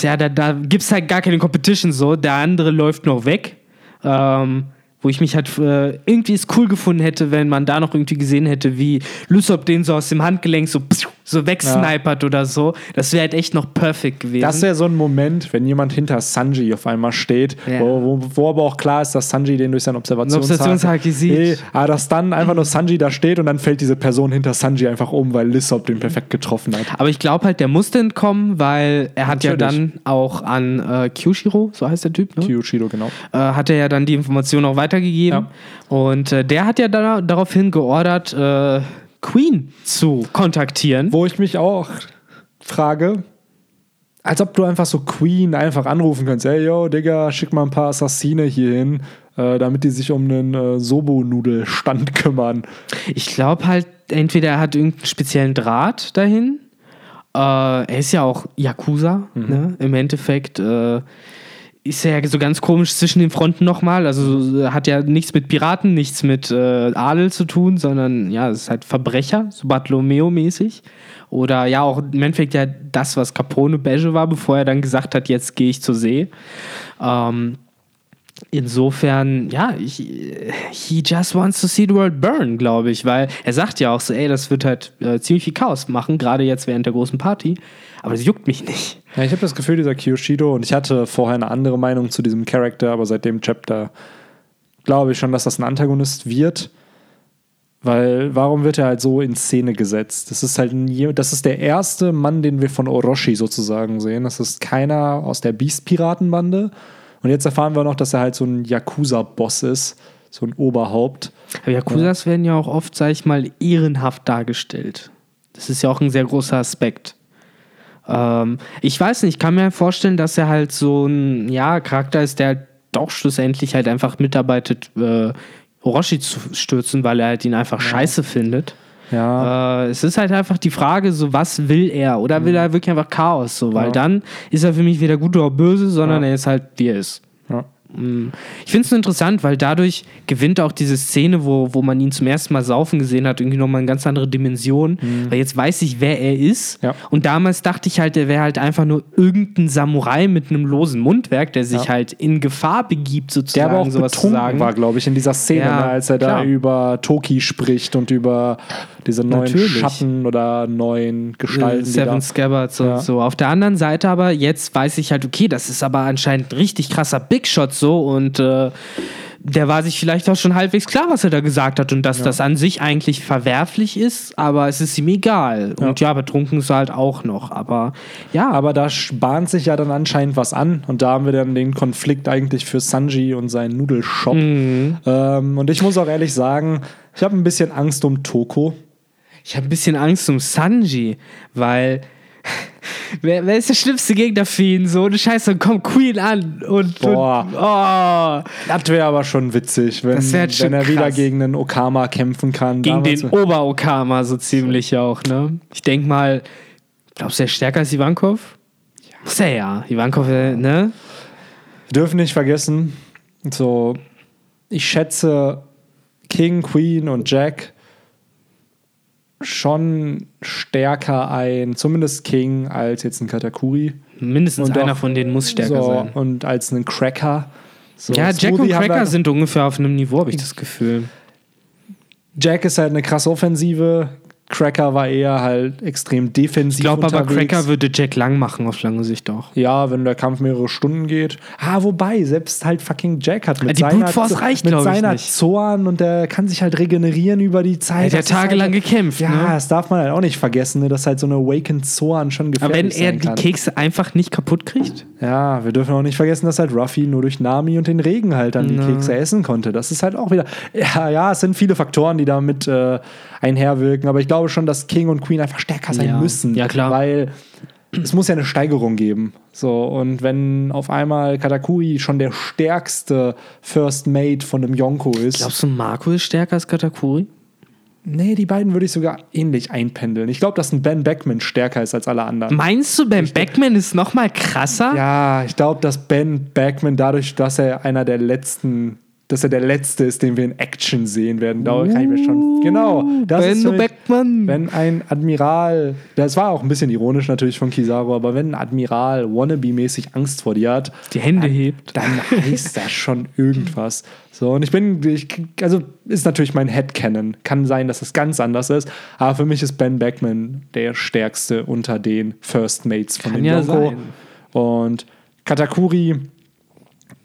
Ja, da, da gibt es halt gar keine Competition so. Der andere läuft noch weg. Ähm, wo ich mich halt äh, irgendwie es cool gefunden hätte, wenn man da noch irgendwie gesehen hätte, wie Lysop den so aus dem Handgelenk so, so wegsnipert oder so. Das wäre halt echt noch perfekt gewesen. Das wäre so ein Moment, wenn jemand hinter Sanji auf einmal steht, Ja. wo, wo, wo aber auch klar ist, dass Sanji den durch sein Observationshaki, sieht. Nee, aber dass dann einfach nur Sanji da steht und dann fällt diese Person hinter Sanji einfach um, weil Lissop den perfekt getroffen hat. Aber ich glaube halt, der musste entkommen, weil er hat ja Natürlich. dann auch an äh, Kyushiro, so heißt der Typ, ne? Kyushido, genau. äh, hat er ja dann die Information auch weitergegeben. Und äh, der hat ja da, daraufhin geordert, äh, Queen zu kontaktieren. Wo ich mich auch frage, als ob du einfach so Queen einfach anrufen kannst. Ey, yo, Digga, schick mal ein paar Assassine hier hin, äh, damit die sich um einen äh, Sobo-Nudelstand kümmern. Ich glaube halt, entweder er hat irgendeinen speziellen Draht dahin. Äh, er ist ja auch Yakuza, ne? Im Endeffekt äh, ist ja so ganz komisch zwischen den Fronten nochmal. Also äh, hat ja nichts mit Piraten, nichts mit äh, Adel zu tun, sondern ja, es ist halt Verbrecher, so Bartolomeo-mäßig. Oder ja, auch im Endeffekt ja das, was Capone Beige war, bevor er dann gesagt hat, jetzt gehe ich zur See. Ähm, Insofern, ja, ich, he just wants to see the world burn, glaube ich, weil er sagt ja auch so, ey, das wird halt äh, ziemlich viel Chaos machen, gerade jetzt während der großen Party, aber das juckt mich nicht. Ja, ich habe das Gefühl, dieser Kyoshido, und ich hatte vorher eine andere Meinung zu diesem Charakter, aber seit dem Chapter glaube ich schon, dass das ein Antagonist wird. Weil, warum wird er halt so in Szene gesetzt? Das ist halt ein, das ist der erste Mann, den wir von Orochi sozusagen sehen. Das ist keiner aus der Beast-Piratenbande. Und jetzt erfahren wir noch, dass er halt so ein Yakuza-Boss ist, so ein Oberhaupt. Aber Yakuzas werden ja auch oft, sag ich mal, ehrenhaft dargestellt. Das ist ja auch ein sehr großer Aspekt. Ähm, ich weiß nicht, ich kann mir vorstellen, dass er halt so ein ja, Charakter ist, der halt doch schlussendlich halt einfach mitarbeitet, äh, Orochi zu stürzen, weil er halt ihn einfach scheiße findet. Ja, Äh, es ist halt einfach die Frage, so was will er? Oder will er wirklich einfach Chaos? So, weil Ja. dann ist er für mich weder gut oder böse, sondern Ja. er ist halt, wie er ist. ja. Ich finde es nur interessant, weil dadurch gewinnt auch diese Szene, wo, wo man ihn zum ersten Mal saufen gesehen hat, irgendwie nochmal eine ganz andere Dimension. Weil jetzt weiß ich, wer er ist. Mhm. Ja. Und damals dachte ich halt, er wäre halt einfach nur irgendein Samurai mit einem losen Mundwerk, der sich Ja. halt in Gefahr begibt, Der sozusagen, aber auch sowas zu betrunken sagen. war, glaube ich, in dieser Szene, Ja, ne, als er da klar. über Toki spricht und über diese neuen Natürlich. Schatten oder neuen Gestalten. Seven Scabbards und Ja. so. Auf der anderen Seite aber, jetzt weiß ich halt, okay, das ist aber anscheinend ein richtig krasser Big Shot so und äh, der war sich vielleicht auch schon halbwegs klar, was er da gesagt hat und dass das an sich eigentlich verwerflich ist, aber es ist ihm egal. Und ja, betrunken ist er halt auch noch. Aber ja, Aber da bahnt sich ja dann anscheinend was an und da haben wir dann den Konflikt eigentlich für Sanji und seinen Nudelshop. Mhm. Ähm, und ich muss auch ehrlich sagen, ich habe ein bisschen Angst um Toko. Ich habe ein bisschen Angst um Sanji, weil. Wer, wer ist der schlimmste Gegner für ihn? So eine Scheiße, dann kommt Queen an und. Boah. und oh, Das wäre aber schon witzig, wenn, schon wenn er wieder krass. gegen einen Okama kämpfen kann. gegen den Ober-Okama so ziemlich auch, ne? Ich denke mal, glaubst du, er ist stärker als Ivankov? Ja. Muss er ja. Ivankov, äh, ne? Wir dürfen nicht vergessen, so, ich schätze King, Queen und Jack schon stärker ein, zumindest King, als jetzt ein Katakuri. Mindestens Und einer auch von denen muss stärker so, sein. Und als einen Cracker. So, Ja, Jack und Smoothie haben Cracker sind ungefähr auf einem Niveau, habe ich das Gefühl. Jack ist halt eine krasse Offensive. Cracker war eher halt extrem defensiv. Ich glaube aber. Cracker würde Jack lang machen auf lange Sicht auch. Ja, wenn der Kampf mehrere Stunden geht. Ah, wobei, selbst halt fucking Jack hat mit Die seiner, Brute Force reicht, mit seiner. Zorn und der kann sich halt regenerieren über die Zeit. Hat ja Das ist tagelang halt, gekämpft, Ja, ne? das darf man halt auch nicht vergessen, ne, dass halt so eine Awakened Zorn schon gefährlich Aber wenn er die. Kekse einfach nicht kaputt kriegt? Ja, wir dürfen auch nicht vergessen, dass halt Ruffy nur durch Nami und den Regen halt dann die Na. Kekse essen konnte. Das ist halt auch wieder. Ja, ja, es sind viele Faktoren, die damit äh, einherwirken, aber ich glaube schon, dass King und Queen einfach stärker sein Ja. müssen. Ja, klar. Weil es muss ja eine Steigerung geben. So, und wenn auf einmal Katakuri schon der stärkste First Mate von einem Yonko ist. Glaubst du, Marco ist stärker als Katakuri? nee, die beiden würde ich sogar ähnlich einpendeln. Ich glaube, dass ein Ben Beckman stärker ist als alle anderen. Meinst du, Ben Beckman ist noch mal krasser? Ja, ich glaube, dass Ben Beckman dadurch, dass er einer der letzten, dass er der letzte ist, den wir in Action sehen werden, da kann ich mir schon. Genau. Das Ben ist für mich- Beckman. Wenn ein Admiral, das war auch ein bisschen ironisch natürlich von Kizaru, aber wenn ein Admiral wannabe-mäßig Angst vor dir hat, Die Hände hebt. dann heißt das schon irgendwas. So, und ich bin, ich, also ist natürlich mein Headcanon. Kann sein, dass es ganz anders ist, aber für mich ist Ben Beckman der stärkste unter den First Mates von den ja sein. Und Katakuri,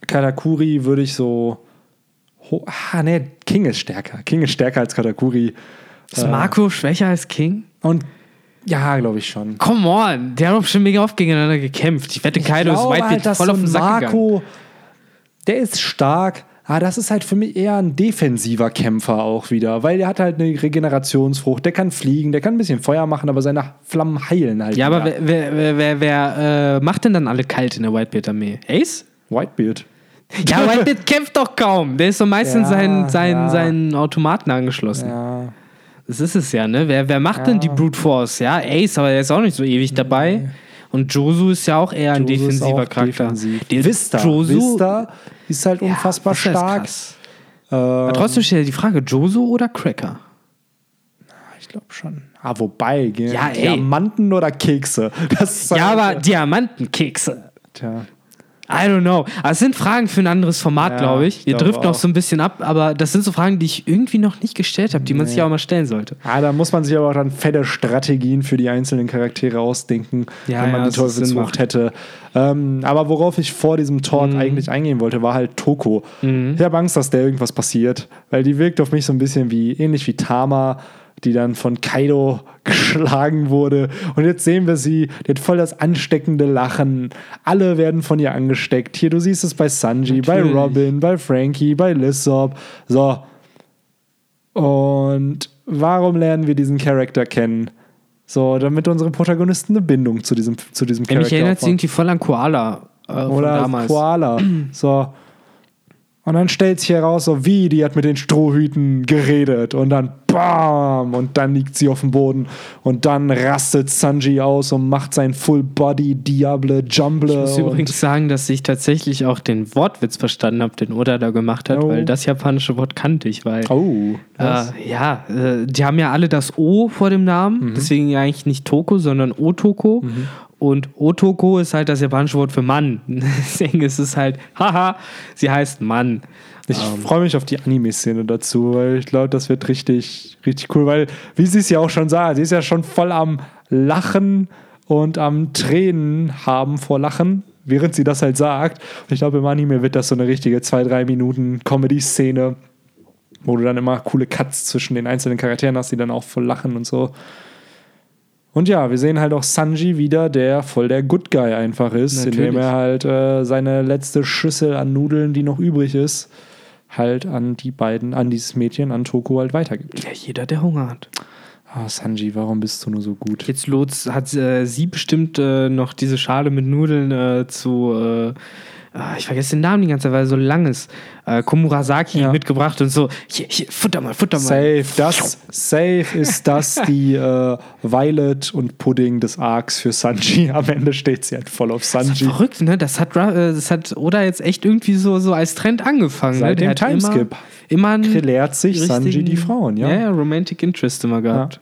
Katakuri würde ich so. Ho- Ah, ne, King ist stärker. King ist stärker als Katakuri. Ist Marco schwächer als King? Und ja, glaube ich schon. Come on, der hat doch schon mega oft gegeneinander gekämpft. Ich wette, Kaido ist Whitebeard halt, voll auf den ein Sack gegangen. Marco, der ist stark. Aber das ist halt für mich eher ein defensiver Kämpfer auch wieder, weil der hat halt eine Regenerationsfrucht, der kann fliegen, der kann ein bisschen Feuer machen, aber seine Flammen heilen halt. Ja, aber wieder. wer, wer, wer, wer, wer äh, macht denn dann alle kalt in der Whitebeard-Armee? Ace? Whitebeard. Ja, Whitebeard kämpft doch kaum. Der ist so meistens Ja, seinen, seinen, ja. seinen Automaten angeschlossen. Ja. Das ist es ja, ne? Wer, wer macht denn die Brute Force? Ja, Ace, aber der ist auch nicht so ewig dabei. Und Josu ist ja auch eher ein Josu ist defensiver Charakter. defensiv. Der Vista. Josu, Vista ist halt unfassbar ist stark. krass. Äh, Aber trotzdem steht ja die Frage, Josu oder Cracker? ich glaube schon. Ah, wobei, Ja, ey. Diamanten oder Kekse? Das ist Ja, halt- aber Diamantenkekse. Tja. I don't know. Aber es sind Fragen für ein anderes Format, Ja, glaube ich. Wir driften noch auch. so ein bisschen ab, aber das sind so Fragen, die ich irgendwie noch nicht gestellt habe, die man sich auch mal stellen sollte. Ah, da muss man sich aber auch dann fette Strategien für die einzelnen Charaktere ausdenken, Ja, wenn man ja, die Teufelsfrucht hätte. Ähm, aber worauf ich vor diesem Talk Mhm. eigentlich eingehen wollte, war halt Toko. Ich habe Angst, dass der irgendwas passiert, weil die wirkt auf mich so ein bisschen wie, ähnlich wie Tama, die dann von Kaido geschlagen wurde. Und jetzt sehen wir sie, die hat voll das ansteckende Lachen. Alle werden von ihr angesteckt. Hier, du siehst es bei Sanji, bei Natürlich. Robin, bei Frankie, bei Lissop. So, und warum lernen wir diesen Charakter kennen? So, damit unsere Protagonisten eine Bindung zu diesem, zu diesem Ja, mich Charakter erinnert sie irgendwie voll an Koala äh, Oder damals. Koala. So. Und dann stellt sich heraus, so wie, die hat mit den Strohhüten geredet. Und dann BAM! Und dann liegt sie auf dem Boden. Und dann rastet Sanji aus und macht sein Full Body Diable Jumble. Ich muss übrigens sagen, dass ich tatsächlich auch den Wortwitz verstanden habe, den Oda da gemacht hat, Oh. weil das japanische Wort kannte ich, weil Oh. äh, ja, äh, die haben ja alle das O vor dem Mhm. Namen, deswegen ja eigentlich nicht Toko, sondern Otoko. Und Otoko ist halt das japanische Wort für Mann. Deswegen ist es halt, haha, sie heißt Mann. Ich freue mich auf die Anime-Szene dazu, weil ich glaube, das wird richtig, richtig cool, weil, wie sie es ja auch schon sah, sie ist ja schon voll am Lachen und am Tränen haben vor Lachen, während sie das halt sagt. Und ich glaube, im Anime wird das so eine richtige zwei, drei Minuten Comedy-Szene, wo du dann immer coole Cuts zwischen den einzelnen Charakteren hast, die dann auch voll lachen und so. Und ja, wir sehen halt auch Sanji wieder, der voll der Good Guy einfach ist, Natürlich. indem er halt äh, seine letzte Schüssel an Nudeln, die noch übrig ist, halt an die beiden, an dieses Mädchen, an Toko halt weitergibt. Ja, jeder, der Hunger hat. Ah, Sanji, warum bist du nur so gut? Jetzt Lots hat äh, sie bestimmt äh, noch diese Schale mit Nudeln äh, zu, äh, ah, ich vergesse den Namen die ganze Zeit, weil er so lang ist, äh, Komurasaki Ja. mitgebracht und so, hier, hier, futter mal, futter mal. Safe, das, safe ist das die äh, Violet und Pudding des Arcs für Sanji. Am Ende steht sie halt voll auf Sanji. Verrückt, ne? Das hat, äh, das hat Oda jetzt echt irgendwie so, so als Trend angefangen. Seit ne? Der dem Timeskip. Immer, immer Lehrt sich Sanji die Frauen, ja. Ja, ja, Romantic Interest immer gehabt.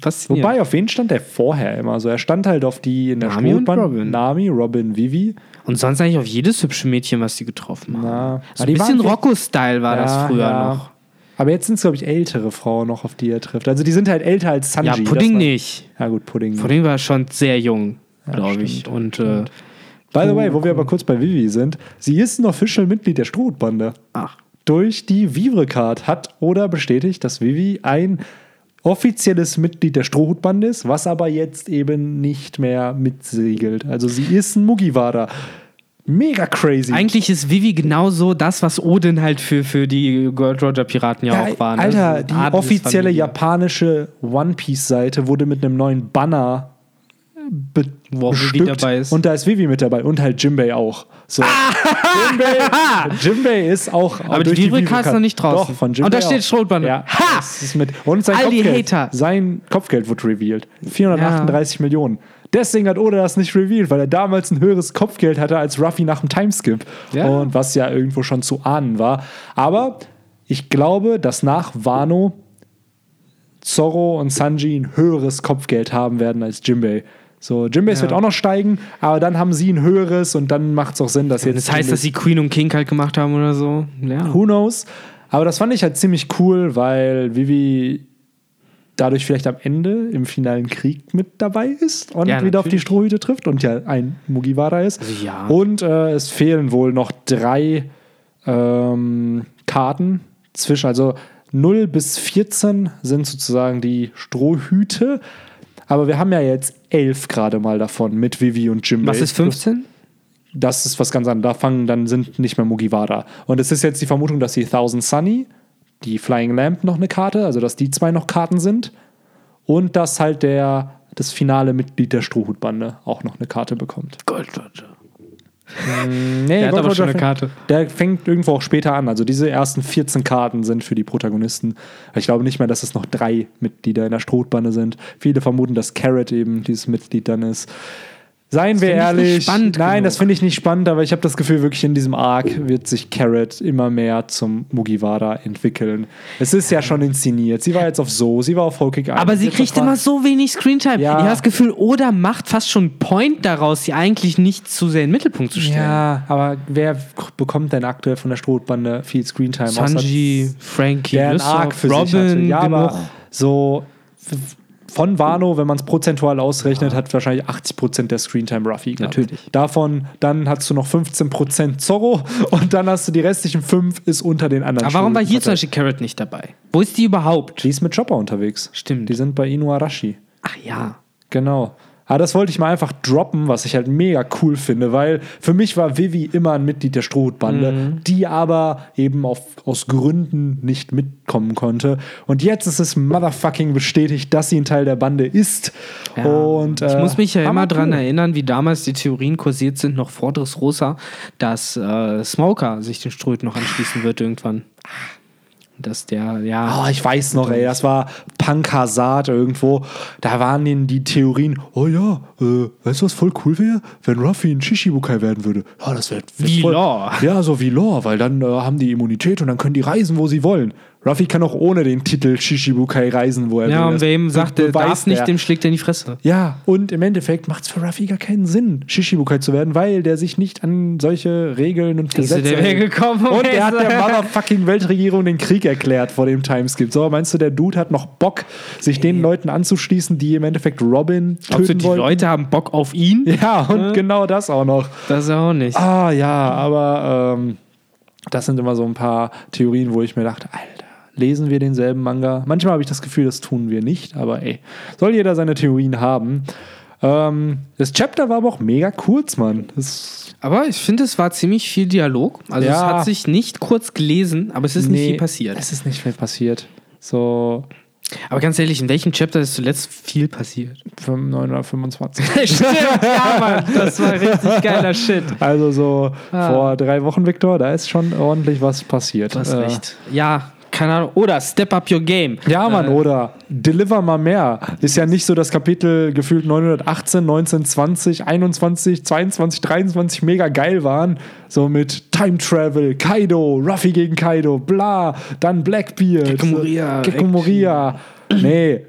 Faszinierend. Wobei, auf wen stand der vorher immer? So, er stand halt auf die in der Nami und Strohbahn. Robin. Nami, Robin, Vivi. und sonst eigentlich auf jedes hübsche Mädchen, was sie getroffen haben. Na, so ein die bisschen Rocco-Style war das Ja, früher ja. noch. Aber jetzt sind es, glaube ich, ältere Frauen noch, auf die er trifft. Also die sind halt älter als Sanji. Ja, das Pudding war- nicht. Ja, gut, Pudding. nicht. Pudding war schon sehr jung, Ja, glaube ich. stimmt, Und äh, By the way, wo wir aber kurz bei Vivi sind, sie ist ein Official-Mitglied der Strohbande. ach, durch die Vivre-Card hat oder bestätigt, dass Vivi ein offizielles Mitglied der Strohhutbande ist, was aber jetzt eben nicht mehr mitsegelt. Also sie ist ein Mugiwara. Mega crazy. eigentlich ist Vivi genauso das, was Odin halt für, für die Gold Roger Piraten ja, ja, auch war. ne? Alter, die eine offizielle Adelsfamilie. japanische One Piece-Seite wurde mit einem neuen Banner be Wo auch Vivi bestückt. Und da ist Vivi mit dabei und halt Jimbei auch. So. Jimbei, Jimbei ist auch. Aber die durch Vivre-Card Vivre-Card- ist noch nicht draußen. Doch, von Jimbei Und da steht auch. Strohbande. Ja, Ha! ist mit. Und sein All die Kopfgeld. Hater. Sein Kopfgeld wurde revealed. 438 Millionen. Deswegen hat Oda das nicht revealed, weil er damals ein höheres Kopfgeld hatte als Ruffy nach dem Timeskip. Ja. Und was ja irgendwo schon zu ahnen war. Aber ich glaube, dass nach Wano Zorro und Sanji ein höheres Kopfgeld haben werden als Jimbei. So, Jimbeis Ja. wird auch noch steigen, aber dann haben sie ein höheres und dann macht es auch Sinn, dass jetzt. Das heißt, dass sie Queen und King halt gemacht haben oder so. Ja. Who knows? Aber das fand ich halt ziemlich cool, weil Vivi dadurch vielleicht am Ende im finalen Krieg mit dabei ist und Ja, wieder auf die. Strohhüte trifft und ja ein Mugiwara ist. Also ja. Und äh, es fehlen wohl noch drei ähm, Karten zwischen, also 0 bis 14 sind sozusagen die Strohhüte. Aber wir haben ja jetzt elf gerade mal davon mit Vivi und Jimbei. Was ist 15? Das ist was ganz anderes. Da fangen, dann sind nicht mehr Mugiwara. Und es ist jetzt die Vermutung, dass die Thousand Sunny, die Flying Lamp noch eine Karte, also dass die zwei noch Karten sind. Und dass halt der, das finale Mitglied der Strohhutbande auch noch eine Karte bekommt. Gold Roger. Nee, Der hat Gold aber schon eine fängt- Karte. Der fängt irgendwo auch später an. Also diese ersten 14 Karten sind für die Protagonisten. Ich glaube nicht mehr, dass es noch drei Mitglieder in der Strohbande sind. Viele vermuten, dass Carrot eben dieses Mitglied dann ist. Seien wir finde ich nicht ehrlich. Nein, genug. das finde ich nicht spannend, aber ich habe das Gefühl, wirklich in diesem Arc wird sich Carrot immer mehr zum Mugiwara entwickeln. Es ist ja schon inszeniert. Sie war jetzt auf So, sie war auf Whole Cake Aber sie kriegt immer so wenig Screentime. Ja. Ich habe das Gefühl, Oda macht fast schon Point daraus, sie eigentlich nicht zu sehr in den Mittelpunkt zu stellen. Ja, aber wer bekommt denn aktuell von der Strohbande viel Screentime? Sanji, Frankie, Lysop, Arc für sich hatte. Robin, Ja, aber so von Wano, wenn man es prozentual ausrechnet, hat wahrscheinlich 80% der Screentime Ruffy gehabt. Natürlich. Davon, dann hast du noch 15% Zorro und dann hast du die restlichen 5 ist unter den anderen Aber warum war hier zum Beispiel Carrot nicht dabei? Wo ist die überhaupt? Die ist mit Chopper unterwegs. Stimmt. Die sind bei Inuarashi. Ach ja. Genau. Aber das wollte ich mal einfach droppen, was ich halt mega cool finde, weil für mich war Vivi immer ein Mitglied der Strohhutbande, Mhm. die aber eben auf, aus Gründen nicht mitkommen konnte. Und jetzt ist es motherfucking bestätigt, dass sie ein Teil der Bande ist. Ja. Und, ich äh, muss mich ja immer dran erinnern, wie damals die Theorien kursiert sind, noch vor Dressrosa, dass äh, Smoker sich den Ströten noch anschließen wird irgendwann. Dass der, ja. Oh, ich weiß noch, ey, das war Punk Hazard irgendwo. Da waren denen die Theorien, oh ja, äh, weißt du, was voll cool wäre? Wenn Ruffy ein Shishibukai werden würde. Ja, das wäre Wie voll, Law. Ja, so wie Law, weil dann äh, haben die Immunität und dann können die reisen, wo sie wollen. Ruffy kann auch ohne den Titel Shishibukai reisen, wo er Ja, will. und wer ihm sagt, der beweist darf nicht, er. dem schlägt er in die Fresse. Ja, und im Endeffekt macht es für Ruffy gar keinen Sinn, Shishibukai zu werden, weil der sich nicht an solche Regeln und Ist Gesetze der hält. weggekommen? Und er hat der Mother motherfucking Weltregierung den Krieg erklärt vor dem Timeskip. So, meinst du, der Dude hat noch Bock, sich den Leuten anzuschließen, die im Endeffekt Robin Glaubst du, töten die? Leute haben Bock auf ihn? Ja, und genau das auch noch. Das auch nicht. Ah ja, aber ähm, das sind immer so ein paar Theorien, wo ich mir dachte, Alter, lesen wir denselben Manga? Manchmal habe ich das Gefühl, das tun wir nicht, aber ey, soll jeder seine Theorien haben. Ähm, das Chapter war aber auch mega kurz, Mann. Das, Aber ich finde, es war ziemlich viel Dialog. Also es Ja. hat sich nicht kurz gelesen, aber es ist nicht nee, viel passiert. Es ist nicht viel passiert. So Aber ganz ehrlich, in welchem Chapter ist zuletzt viel passiert? 925. Stimmt, ja, Mann. Das war richtig geiler Shit. Also so Ah. vor drei Wochen, Victor, da ist schon ordentlich was passiert. Du hast Äh, recht. Ja, keine Ahnung. Oder Step Up Your Game. Ja, Mann, Äh, oder Deliver mal mehr. Ist ja nicht so, dass Kapitel gefühlt 918, 19, 20, 21, 22, 23 mega geil waren. So mit Time Travel, Kaido, Ruffy gegen Kaido, bla, dann Blackbeard. Gekko Moria, Gekko Moria. Nee.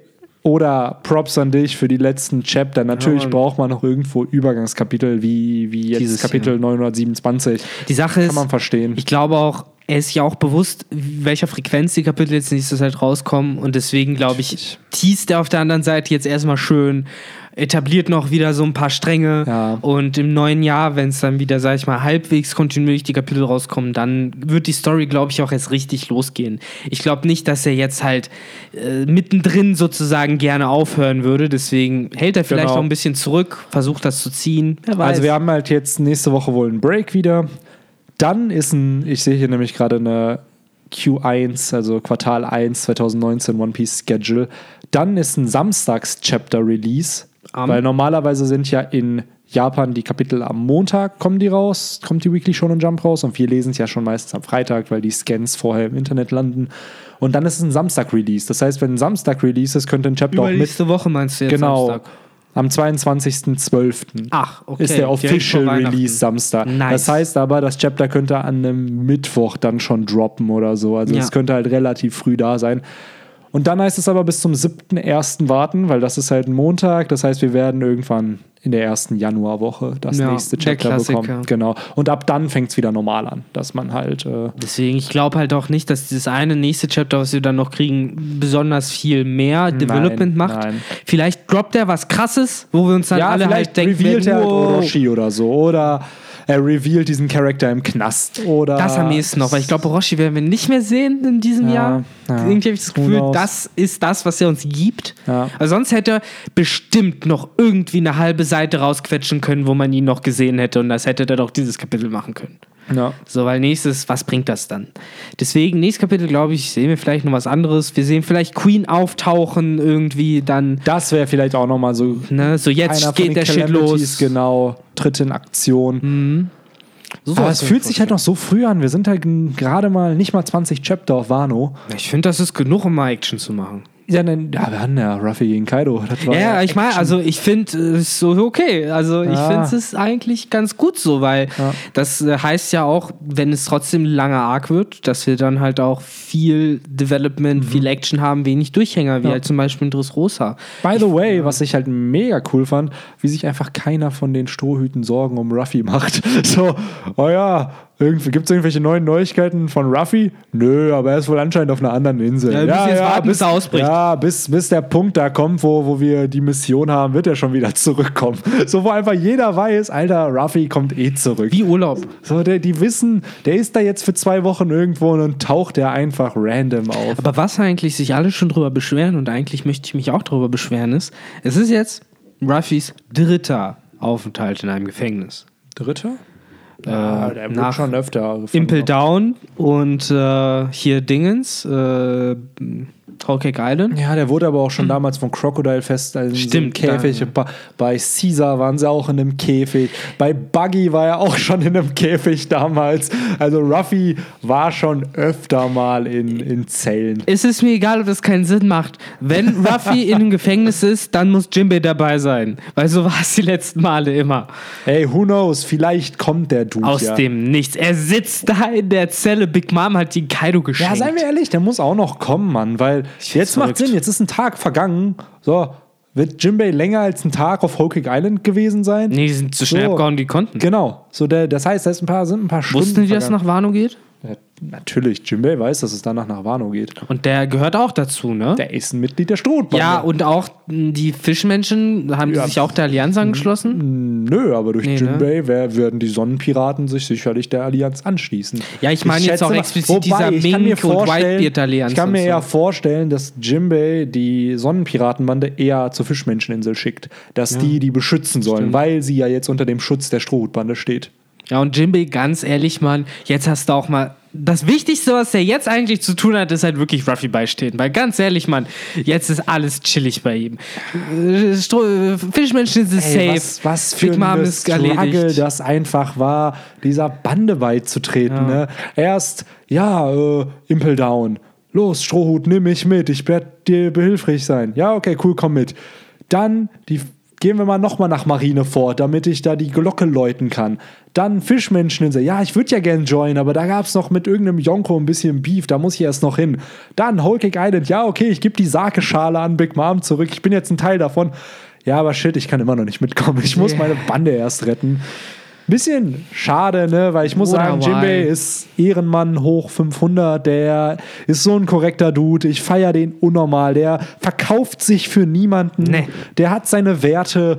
Oder Props an dich für die letzten Chapter. Natürlich Ja, braucht man noch irgendwo Übergangskapitel wie, wie jetzt Dieses Kapitel 927. Die Sache Kann ist, man verstehen. ich glaube auch, er ist ja auch bewusst, welcher Frequenz die Kapitel jetzt nächste Zeit rauskommen. Und deswegen, glaube ich, teast er auf der anderen Seite jetzt erstmal schön, etabliert noch wieder so ein paar Stränge. Ja. Und im neuen Jahr, wenn es dann wieder, sag ich mal, halbwegs kontinuierlich die Kapitel rauskommen, dann wird die Story, glaube ich, auch erst richtig losgehen. Ich glaube nicht, dass er jetzt halt äh, mittendrin sozusagen gerne aufhören würde. Deswegen hält er vielleicht Genau. noch ein bisschen zurück, versucht das zu ziehen. Also wir haben halt jetzt nächste Woche wohl einen Break wieder. Dann ist ein, ich sehe hier nämlich gerade eine Q1, also Quartal 1 2019 One Piece Schedule. Dann ist ein Samstags-Chapter-Release, Am- weil normalerweise sind ja in Japan die Kapitel am Montag kommen die raus, kommt die Weekly Shonen Jump raus und wir lesen es ja schon meistens am Freitag, weil die Scans vorher im Internet landen. Und dann ist es ein Samstag-Release. Das heißt, wenn ein Samstag-Release ist, könnte ein Chapter auch mit Übernächste Woche meinst du jetzt Genau. Samstag? Am 22.12. Ach, okay. Ist der Official. Release Samstag. Nice. Das heißt aber, das Chapter könnte an einem Mittwoch dann schon droppen oder so. Also Ja. es könnte halt relativ früh da sein. Und dann heißt es aber bis zum 7.1. warten, weil das ist halt ein Montag. Das heißt, wir werden irgendwann in der ersten Januarwoche das Ja, nächste Chapter bekommen. Genau. Und ab dann fängt es wieder normal an, dass man halt. Äh, Deswegen, ich glaube halt auch nicht, dass dieses eine nächste Chapter, was wir dann noch kriegen, besonders viel mehr Development macht. nein. Vielleicht droppt er was krasses, wo wir uns dann alle vielleicht halt denken, revealed er halt Orochi oder so. Oder er revealed diesen Charakter im Knast. Oder das am ehesten noch, weil ich glaube, Orochi werden wir nicht mehr sehen in diesem Ja, Jahr. ja. Irgendwie habe ich das Gefühl, knows? das ist das, was er uns gibt. Ja. Also sonst hätte er bestimmt noch irgendwie eine halbe Seite rausquetschen können, wo man ihn noch gesehen hätte und das hätte er doch dieses Kapitel machen können. Ja. So, weil nächstes, was bringt das dann? Deswegen, nächstes Kapitel, glaube ich, sehen wir vielleicht noch was anderes. Wir sehen vielleicht Queen auftauchen irgendwie dann, Das wäre vielleicht auch nochmal so. ne, so jetzt geht der Shit los. Genau, tritt in Aktion. So Aber es fühlt ich sich halt noch so früh an. Wir sind halt gerade mal nicht mal 20 Chapter auf Wano. Ich finde, das ist genug, um mal Action zu machen. Ja, dann, ja wir hatten ja Ruffy gegen Kaido. War Ja, ich meine, also ich finde es ist so okay. Also ich Ja. finde es eigentlich ganz gut so, weil Ja. das äh, heißt ja auch, wenn es trotzdem langer Arc wird, dass wir dann halt auch viel Development, viel Action haben, wenig Durchhänger, wie Mhm. Ja. halt zum Beispiel in Dressrosa. By the way, was ich halt mega cool fand, wie sich einfach keiner von den Strohhüten Sorgen um Ruffy macht. So, oh ja, gibt es irgendwelche neuen Neuigkeiten von Ruffy? Nö, aber er ist wohl anscheinend auf einer anderen Insel. Ja, wir müssen jetzt warten, bis er ausbricht. Ja, bis, bis der Punkt da kommt, wo, wo wir die Mission haben, wird er schon wieder zurückkommen. So, wo einfach jeder weiß, Alter, Ruffy kommt eh zurück. Wie Urlaub. So, der, die wissen, der ist da jetzt für zwei Wochen irgendwo und dann taucht er einfach random auf. Aber was eigentlich sich alle schon drüber beschweren und eigentlich möchte ich mich auch drüber beschweren ist, es ist jetzt Ruffys dritter Aufenthalt in einem Gefängnis. Dritter? Ja, der wurde nach schon öfter. Impel Down und äh, hier Dingens, äh, Whole Cake Island. Ja, der wurde aber auch schon damals von Crocodile fest also in so. Stimmt, Käfig. da- Bei, bei Caesar waren sie auch in einem Käfig. Bei Buggy war er auch schon in einem Käfig damals. Also Ruffy war schon öfter mal in, in Zellen. Es ist mir egal, ob das keinen Sinn macht. Wenn Ruffy in einem Gefängnis ist, dann muss Jimbei dabei sein. Weil so war es die letzten Male immer. Hey, who knows? Vielleicht kommt der Dude. Aus ja. dem Nichts. Er sitzt da in der Zelle. Big Mom hat ihn Kaido geschenkt. Ja, seien wir ehrlich, der muss auch noch kommen, Mann, weil jetzt macht. Sinn, jetzt ist ein Tag vergangen. So, wird Jimbei länger als ein Tag auf Whole Cake Island gewesen sein? Nee, die sind so schnell abgehauen, die konnten. Genau. So, der, das heißt, da ist ein paar, sind ein paar Stunden. Wussten die, dass es nach Wano geht? Ja, natürlich, Jimbei weiß, dass es danach nach Wano geht. Und der gehört auch dazu, ne? Der ist ein Mitglied der Strohbande. ja, und auch die Fischmenschen haben Ja. sich auch der Allianz angeschlossen. Nö, aber durch Nee, ne? Jimbei wer, werden die Sonnenpiraten sich sicherlich der Allianz anschließen. Ja, ich meine jetzt auch explizit dieser ich kann mir Mink- und vorstellen- Whitebeard-Allianz Ich kann mir so. eher vorstellen, dass Jimbei die Sonnenpiratenbande eher zur Fischmenscheninsel schickt. Dass die die beschützen sollen, weil sie ja jetzt unter dem Schutz der Strohhutbande steht. Ja, und Jimbei, ganz ehrlich, Mann, jetzt hast du auch mal. Das Wichtigste, was er jetzt eigentlich zu tun hat, ist halt wirklich Ruffy beistehen. Weil ganz ehrlich, Mann, jetzt ist alles chillig bei ihm. Äh, Fischmenschen sind safe. Was, was für Big Mom ein ist Struggle erledigt. das einfach war, dieser Bande beizutreten. Ja. Ne? Erst, ja, äh, Impel Down. Los, Strohhut, nimm mich mit. Ich werde dir behilflich sein. Ja, okay, cool, komm mit. Dann die gehen wir mal nochmal nach Marineford, damit ich da die Glocke läuten kann. Dann Fischmenscheninsel. Ja, ich würde ja gern joinen, aber da gab es noch mit irgendeinem Yonko ein bisschen Beef. Da muss ich erst noch hin. Dann Whole Cake Island. Ja, okay, ich gebe die Sake-Schale an Big Mom zurück. Ich bin jetzt ein Teil davon. Ja, aber shit, ich kann immer noch nicht mitkommen. Ich muss Yeah. meine Bande erst retten. Bisschen schade, ne? Weil ich muss Oder sagen, why? Jimbei ist Ehrenmann hoch 500. Der ist so ein korrekter Dude. Ich feiere den unnormal. Der verkauft sich für niemanden. Nee. Der hat seine Werte.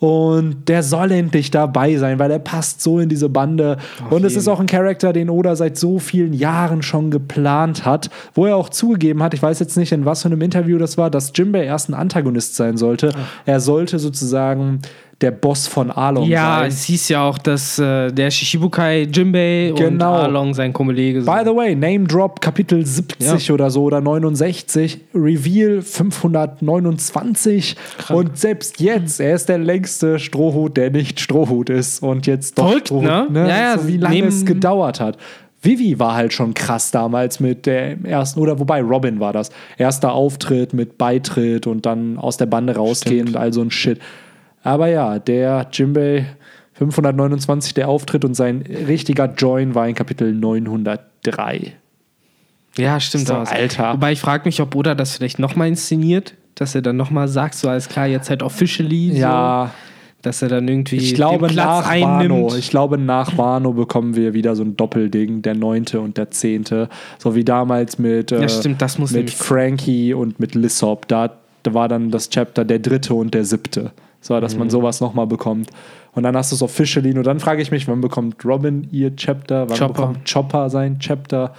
Und der soll endlich dabei sein, weil er passt so in diese Bande. und es jeden. ist auch ein Charakter, den Oda seit so vielen Jahren schon geplant hat, wo er auch zugegeben hat, ich weiß jetzt nicht, in was für einem Interview das war, dass Jimbei erst ein Antagonist sein sollte. Er sollte sozusagen der Boss von Arlong Ja, sein. es hieß ja auch, dass äh, der Shishibukai Jimbei und Genau. Arlong sein Kollege sind. By the way, Name Drop Kapitel 70 oder so oder 69, Reveal 529 und selbst jetzt, er ist der längste Strohhut, der nicht Strohhut ist und jetzt doch Verrückt, Strohhut, ne? Ja, ja, so wie lange es gedauert hat. Vivi war halt schon krass damals mit der ersten, oder wobei Robin war das. Erster Auftritt mit Beitritt und dann aus der Bande rausgehen und all so ein Shit. Aber ja, der Jimbei 529, der Auftritt und sein richtiger Join war in Kapitel 903. Ja, stimmt. So. Alter. Wobei ich frage mich, ob Oda das vielleicht nochmal inszeniert, dass er dann nochmal sagt, so alles klar, jetzt halt officially. Ja, So, dass er dann irgendwie ich glaube den Platz nach einnimmt. Wano, ich glaube nach Wano bekommen wir wieder so ein Doppelding, der neunte und der zehnte, so wie damals mit, äh, Ja, stimmt, das muss mit Frankie und mit Lissop. Da, da war dann das Chapter der dritte und der siebte, so dass Mhm. man sowas nochmal bekommt. Und dann hast du es officially. Und dann frage ich mich, wann bekommt Robin ihr Chapter? Wann Chopper. bekommt Chopper sein Chapter?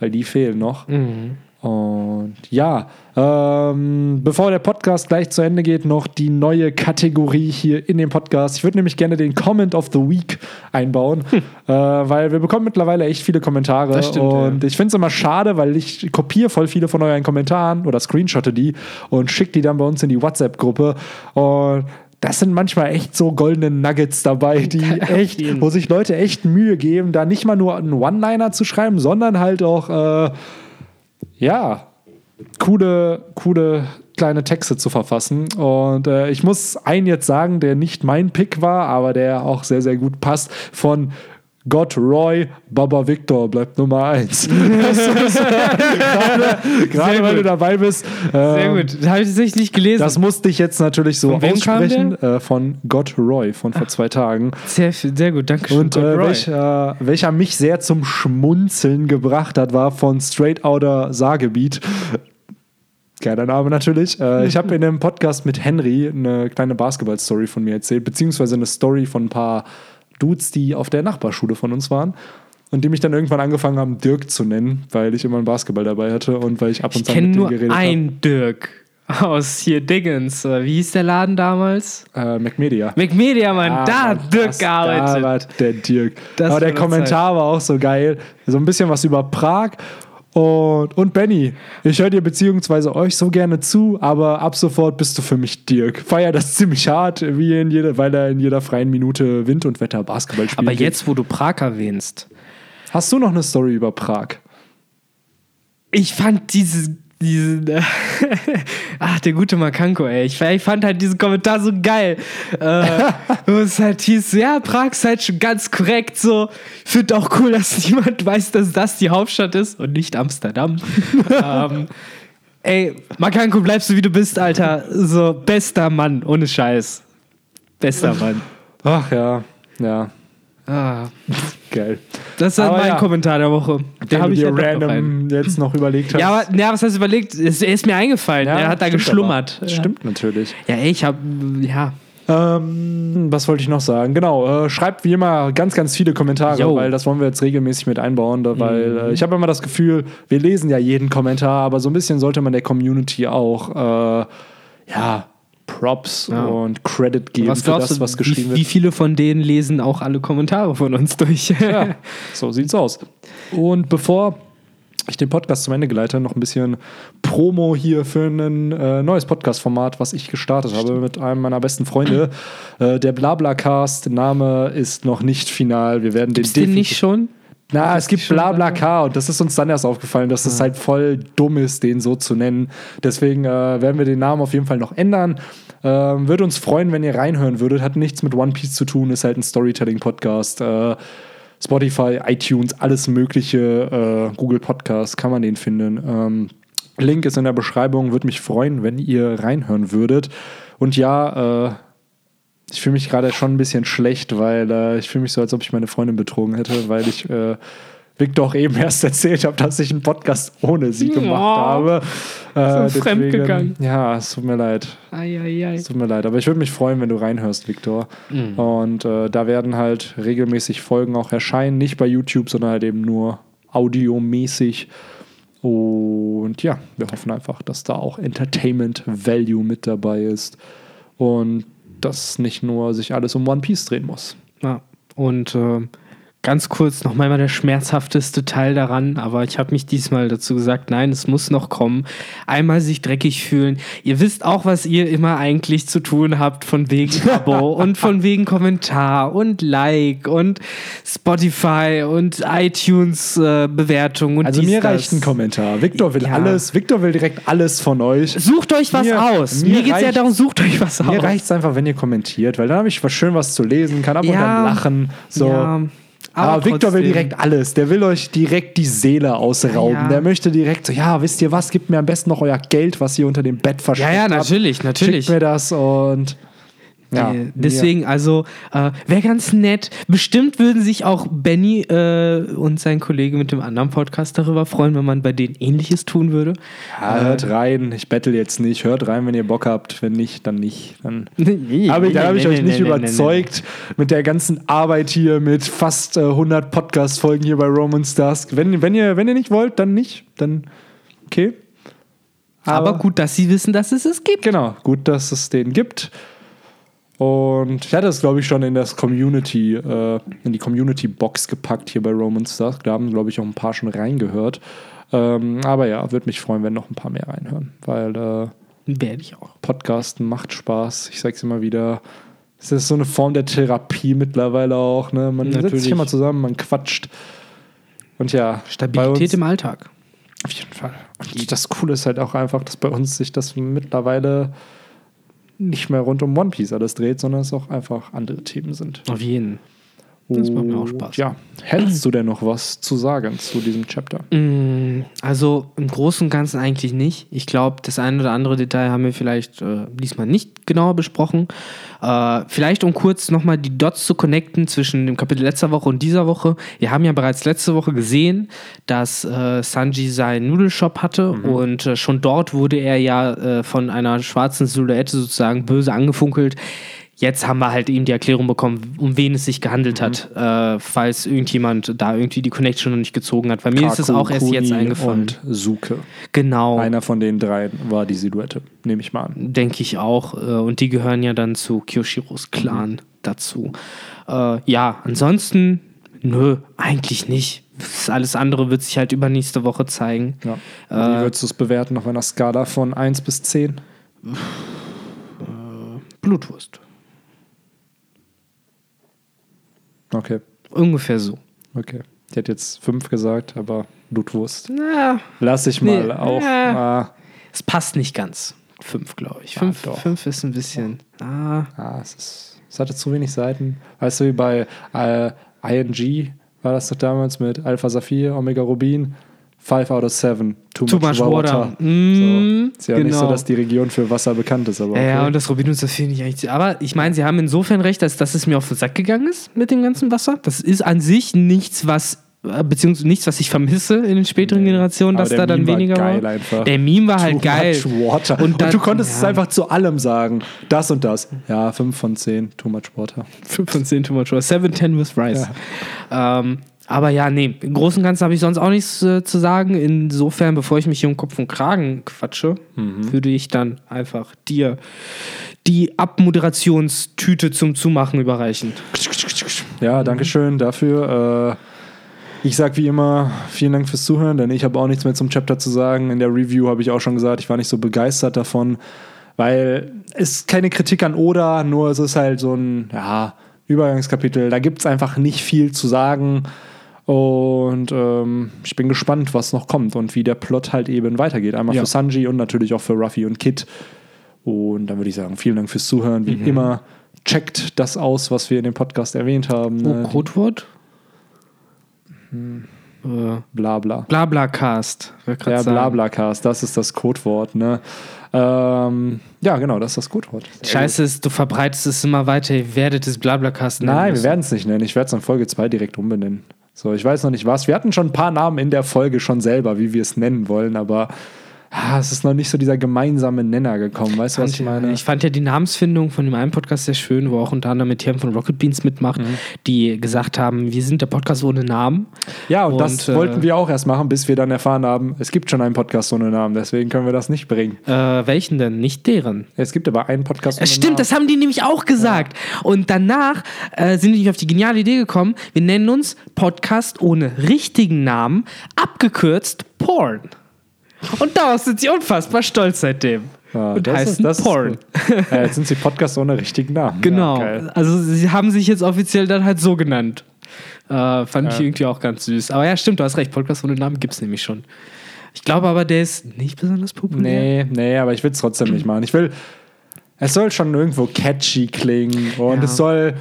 Weil die fehlen noch. Mhm. Und ja, ähm, bevor der Podcast gleich zu Ende geht, noch die neue Kategorie hier in dem Podcast. Ich würde nämlich gerne den Comment of the Week einbauen, äh, weil wir bekommen mittlerweile echt viele Kommentare. Das stimmt, und ich finde es immer schade, weil ich kopiere voll viele von euren Kommentaren oder screenshotte die und schicke die dann bei uns in die WhatsApp-Gruppe. Und das sind manchmal echt so goldene Nuggets dabei, die echt, wo sich Leute echt Mühe geben, da nicht mal nur einen One-Liner zu schreiben, sondern halt auch äh, ja, coole, coole kleine Texte zu verfassen. Und äh, ich muss einen jetzt sagen, der nicht mein Pick war, aber der auch sehr, sehr gut passt, von Gott Roy, Baba Victor bleibt Nummer eins. gerade gerade Sehr weil du dabei bist. Sehr ähm, gut. Das habe ich tatsächlich nicht gelesen. Das musste ich jetzt natürlich so Von aussprechen. Äh, von Gott Roy von vor zwei Tagen. sehr, sehr gut, danke schön. Und äh, welcher, welcher mich sehr zum Schmunzeln gebracht hat, war von Straight Outer Saargebiet. Geiler Name natürlich. Äh, ich habe in einem Podcast mit Henry eine kleine Basketball-Story von mir erzählt, beziehungsweise eine Story von ein paar Dudes, die auf der Nachbarschule von uns waren. Und die mich dann irgendwann angefangen haben, Dirk zu nennen, weil ich immer einen Basketball dabei hatte und weil ich ab und ich zu kenne mit denen nur geredet habe. einen Dirk aus hier Dingens. Äh, Wie hieß der Laden damals? Äh, McMedia. McMedia, Mann. Ah, da hat Dirk gearbeitet. Da war der Dirk. Das Aber der Kommentar war auch so geil. So ein bisschen was über Prag. Und, und Benny, ich höre dir beziehungsweise euch so gerne zu, aber ab sofort bist du für mich Dirk. Feier das ziemlich hart, wie in jeder, weil er in jeder freien Minute Wind und Wetter Basketball spielt. Aber jetzt, wo du Prag erwähnst, Hast du noch eine Story über Prag? ich fand diese, diese Ach, der gute Makanko, ey. Ich, ich fand halt diesen Kommentar so geil. Äh, wo es halt hieß, ja, Prag ist halt schon ganz korrekt so. Ich finde auch cool, dass niemand weiß, dass das die Hauptstadt ist und nicht Amsterdam. ähm, ey, Makanko, bleibst du wie du bist, Alter. So, bester Mann, ohne Scheiß. Bester Mann. Ach ja, ja, Ah, geil. das war Aber mein ja. Kommentar der Woche. Den habe ich dir halt noch random jetzt noch überlegt hast. Ja, aber ja, was hast du überlegt? Es- Er ist mir eingefallen. Ja, er hat da geschlummert. aber. Stimmt natürlich. Ja, ich habe ja. Ähm, was wollte ich noch sagen? Genau, äh, schreibt wie immer ganz, ganz viele Kommentare, Jo. weil das wollen wir jetzt regelmäßig mit einbauen, da, weil Mhm. äh, ich habe immer das Gefühl, wir lesen ja jeden Kommentar, aber so ein bisschen sollte man der Community auch äh, ja, Props Ja. und Credit geben Was für das, du, was geschrieben wie, wie wird. viele von denen lesen auch alle Kommentare von uns durch? Ja, so sieht's aus. Und bevor ich den Podcast zum Ende geleite, noch ein bisschen Promo hier für ein äh, neues Podcast-Format, was ich gestartet habe mit einem meiner besten Freunde. Äh, der Blabla-Cast, Name ist noch nicht final. Wir werden Gibt's den den nicht schon? Na, es gibt Blabla-K und das ist uns dann erst aufgefallen, dass es halt voll dumm ist, den so zu nennen. Deswegen äh, werden wir den Namen auf jeden Fall noch ändern. Ähm, würde uns freuen, wenn ihr reinhören würdet. Hat nichts mit One Piece zu tun, ist halt ein Storytelling-Podcast. Äh, Spotify, iTunes, alles mögliche, äh, Google Podcast, kann man den finden. Ähm, Link ist in der Beschreibung. Würde mich freuen, wenn ihr reinhören würdet. Und ja, äh, ich fühle mich gerade schon ein bisschen schlecht, weil äh, ich fühle mich so, als ob ich meine Freundin betrogen hätte, weil ich äh, Victor auch eben erst erzählt habe, dass ich einen Podcast ohne sie gemacht Oh. habe. Äh, So fremdgegangen. Ja, es tut mir leid. Es tut mir leid. Aber ich würde mich freuen, wenn du reinhörst, Victor. Mhm. Und äh, da werden halt regelmäßig Folgen auch erscheinen. Nicht bei YouTube, sondern halt eben nur audiomäßig. Und ja, wir hoffen einfach, dass da auch Entertainment Value mit dabei ist. Und dass nicht nur sich alles um One Piece drehen muss. Ja. Und äh, ganz kurz nochmal mal der schmerzhafteste Teil daran, aber ich habe mich diesmal dazu gesagt, nein, es muss noch kommen. Einmal sich dreckig fühlen. Ihr wisst auch, was ihr immer eigentlich zu tun habt, von wegen Abo und von wegen Kommentar und Like und Spotify und iTunes äh, Bewertung und Also dies, mir das. reicht ein Kommentar. Victor will Ja. alles, Victor will direkt alles von euch. Sucht euch was Mir- aus. mir Mir, geht es ja darum, sucht euch was Mir aus. reicht es einfach, wenn ihr kommentiert, weil dann habe ich was schön was zu lesen, kann ab und Ja. an lachen. So. Ja, Aber, Victor will direkt alles. Der will euch direkt die Seele ausrauben. Ja. Der möchte direkt so, ja, wisst ihr was, gebt mir am besten noch euer Geld, was ihr unter dem Bett versteckt Ja, ja, habt. natürlich, natürlich. Schickt mir das und ja. Äh, Deswegen, also, äh, wäre ganz nett. Bestimmt würden sich auch Benny äh, und sein Kollege mit dem anderen Podcast darüber freuen, wenn man bei denen ähnliches tun würde. Ja, hört rein. Ich bettel jetzt nicht. Hört rein, wenn ihr Bock habt. Wenn nicht, dann nicht. Dann habe ich, dann hab ich euch nicht überzeugt mit der ganzen Arbeit hier, mit fast äh, 100 Podcast-Folgen hier bei Romans Dusk. Wenn, wenn, ihr, wenn ihr nicht wollt, dann nicht. Dann okay. Aber gut, dass sie wissen, dass es es gibt. Genau, gut, dass es den gibt. Und ich hatte es, glaube ich, schon in das Community, äh, in die Community-Box gepackt hier bei Romans Dusk. Da haben, glaube ich, auch ein paar schon reingehört. Ähm, aber ja, würde mich freuen, wenn noch ein paar mehr reinhören. Weil äh, Werde ich auch. Podcasten macht Spaß. Ich sag's immer wieder. Es ist so eine Form der Therapie mittlerweile auch. Ne? Man setzt Natürlich. sich immer zusammen, man quatscht. Und ja, Stabilität im Alltag. auf jeden Fall. Und das Coole ist halt auch einfach, dass bei uns sich das mittlerweile nicht mehr rund um One Piece alles dreht, sondern es auch einfach andere Themen sind. Auf jeden. Das macht mir auch Und Spaß. Ja, hättest du denn noch was zu sagen zu diesem Chapter? Mm, Also im Großen und Ganzen eigentlich nicht. Ich glaube, das ein oder andere Detail haben wir vielleicht äh, diesmal nicht genauer besprochen. Äh, vielleicht um kurz nochmal die Dots zu connecten zwischen dem Kapitel letzter Woche und dieser Woche. Wir haben ja bereits letzte Woche gesehen, dass äh, Sanji seinen Nudelshop hatte und äh, schon dort wurde er ja äh, von einer schwarzen Silhouette sozusagen böse angefunkelt. Jetzt haben wir halt eben die Erklärung bekommen, um wen es sich gehandelt hat, äh, falls irgendjemand da irgendwie die Connection noch nicht gezogen hat. Bei mir ist es Kaku, auch erst jetzt Kuni eingefallen. Und Suke. Genau, Einer von den drei war die Silhouette, nehme ich mal an. denke ich auch. Äh, und die gehören ja dann zu Kyoshiros Clan dazu. Äh, ja, ansonsten, nö, eigentlich nicht. Alles andere wird sich halt übernächste Woche zeigen. Ja. Wie würdest du es bewerten auf einer Skala von 1 bis 10? Blutwurst. Okay, Ungefähr so. okay. Ich hätte jetzt 5 gesagt, aber Blutwurst. Na, Lass ich mal Nee, auch. ja. Ah, es passt nicht ganz. Fünf, glaube ich. Ja, Fünf, doch. fünf ist ein bisschen. Ah, Ah, es, ist, es hatte zu wenig Seiten. Weißt du, wie bei äh, ING war das doch damals mit Alpha Saphir, Omega Rubin, 5 out of 7, too, Too much water. Mm, so. Ist ja nicht so, genau. dass die Region für Wasser bekannt ist, aber Ja, ja, okay. und das Rubin und Saphir nicht eigentlich. Aber ich meine, sie haben insofern recht, dass, dass es mir auf den Sack gegangen ist mit dem ganzen Wasser. Das ist an sich nichts, was. äh, Beziehungsweise nichts, was ich vermisse in den späteren Generationen, Aber dass da dann Meme war weniger geil war. einfach. Der Meme war halt Too geil. much water. Und Und, du konntest es ja. einfach zu allem sagen. Das und das. Ja, 5 von 10, too much water. 5 von 10 Too Much Rice. 7, 10 with Rice. Ähm, aber ja, nee, im Großen und Ganzen habe ich sonst auch nichts äh, zu sagen. Insofern, bevor ich mich hier um Kopf und Kragen quatsche, Mhm. würde ich dann einfach dir die Abmoderationstüte zum Zumachen überreichen. Ja, danke schön dafür. Äh, ich sag wie immer, vielen Dank fürs Zuhören, denn ich habe auch nichts mehr zum Chapter zu sagen. In der Review habe ich auch schon gesagt, ich war nicht so begeistert davon, weil es ist keine Kritik an Oda, nur es ist halt so ein ja, Übergangskapitel. Da gibt es einfach nicht viel zu sagen. Und ähm, ich bin gespannt, was noch kommt und wie der Plot halt eben weitergeht. Einmal Ja. für Sanji und natürlich auch für Ruffy und Kid. Und dann würde ich sagen, vielen Dank fürs Zuhören. Wie immer, checkt das aus, was wir in dem Podcast erwähnt haben. Oh, ne? Codewort? Hm. Äh, Bla bla. Blablacast. Ja. Blablacast, das ist das Codewort. Ne? Ähm, ja, genau, das ist das Codewort. Scheiße ist, du verbreitest es immer weiter, ihr werdet es Blablacast nennen Nein, wir müssen. werden es nicht nennen. Ich werde es in Folge 2 direkt umbenennen. So, ich weiß noch nicht was. Wir hatten schon ein paar Namen in der Folge schon selber, wie wir es nennen wollen, aber ah, es ist noch nicht so dieser gemeinsame Nenner gekommen. Weißt du, was ich ja- meine? Ich fand ja die Namensfindung von dem einen Podcast sehr schön, wo auch unter anderem mit Herrn von Rocket Beans mitmacht, Mhm. die gesagt haben, wir sind der Podcast ohne Namen. ja, und, das und, äh, wollten wir auch erst machen, bis wir dann erfahren haben, es gibt schon einen Podcast ohne Namen, deswegen können wir das nicht bringen. Äh, welchen denn? Nicht deren. Es gibt aber einen Podcast ohne Es stimmt, Namen. das haben die nämlich auch gesagt. Und danach äh, sind die auf die geniale Idee gekommen, wir nennen uns Podcast ohne richtigen Namen, abgekürzt Porn. Und daraus sind sie unfassbar stolz seitdem. Ja, und das heißen ist, das ist Porn. gut. ja, jetzt sind sie Podcast ohne richtigen Namen. Genau. Ja, also sie haben sich jetzt offiziell dann halt so genannt. Äh, fand ich irgendwie auch ganz süß. Aber ja, stimmt, du hast recht. Podcast ohne Namen gibt es nämlich schon. Ich glaube aber, der ist nicht besonders populär. Nee, nee, aber ich will es trotzdem nicht machen. Ich will, es soll schon irgendwo catchy klingen und es soll,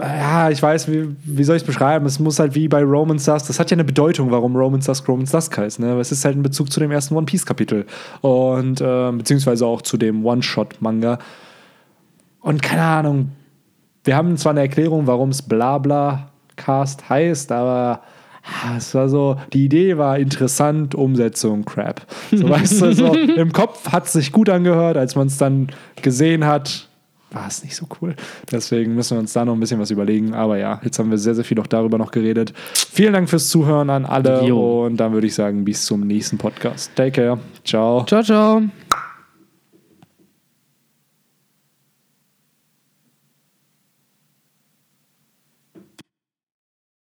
ja, ich weiß, wie, wie soll ich es beschreiben? Es muss halt wie bei Roman Dusk, das hat ja eine Bedeutung, warum Roman Dusk Roman Dusk heißt. Ne? Es ist halt ein Bezug zu dem ersten One Piece Kapitel und äh, beziehungsweise auch zu dem One-Shot-Manga. Und keine Ahnung, wir haben zwar eine Erklärung, warum es Blabla Cast heißt, aber ah, es war so, die Idee war interessant, Umsetzung Crap. So weißt du, so im Kopf hat es sich gut angehört, als man es dann gesehen hat, war es nicht so cool. Deswegen müssen wir uns da noch ein bisschen was überlegen. Aber ja, jetzt haben wir sehr, sehr viel auch darüber noch geredet. Vielen Dank fürs Zuhören an alle Jo. und dann würde ich sagen, bis zum nächsten Podcast. Take care. Ciao. Ciao, ciao.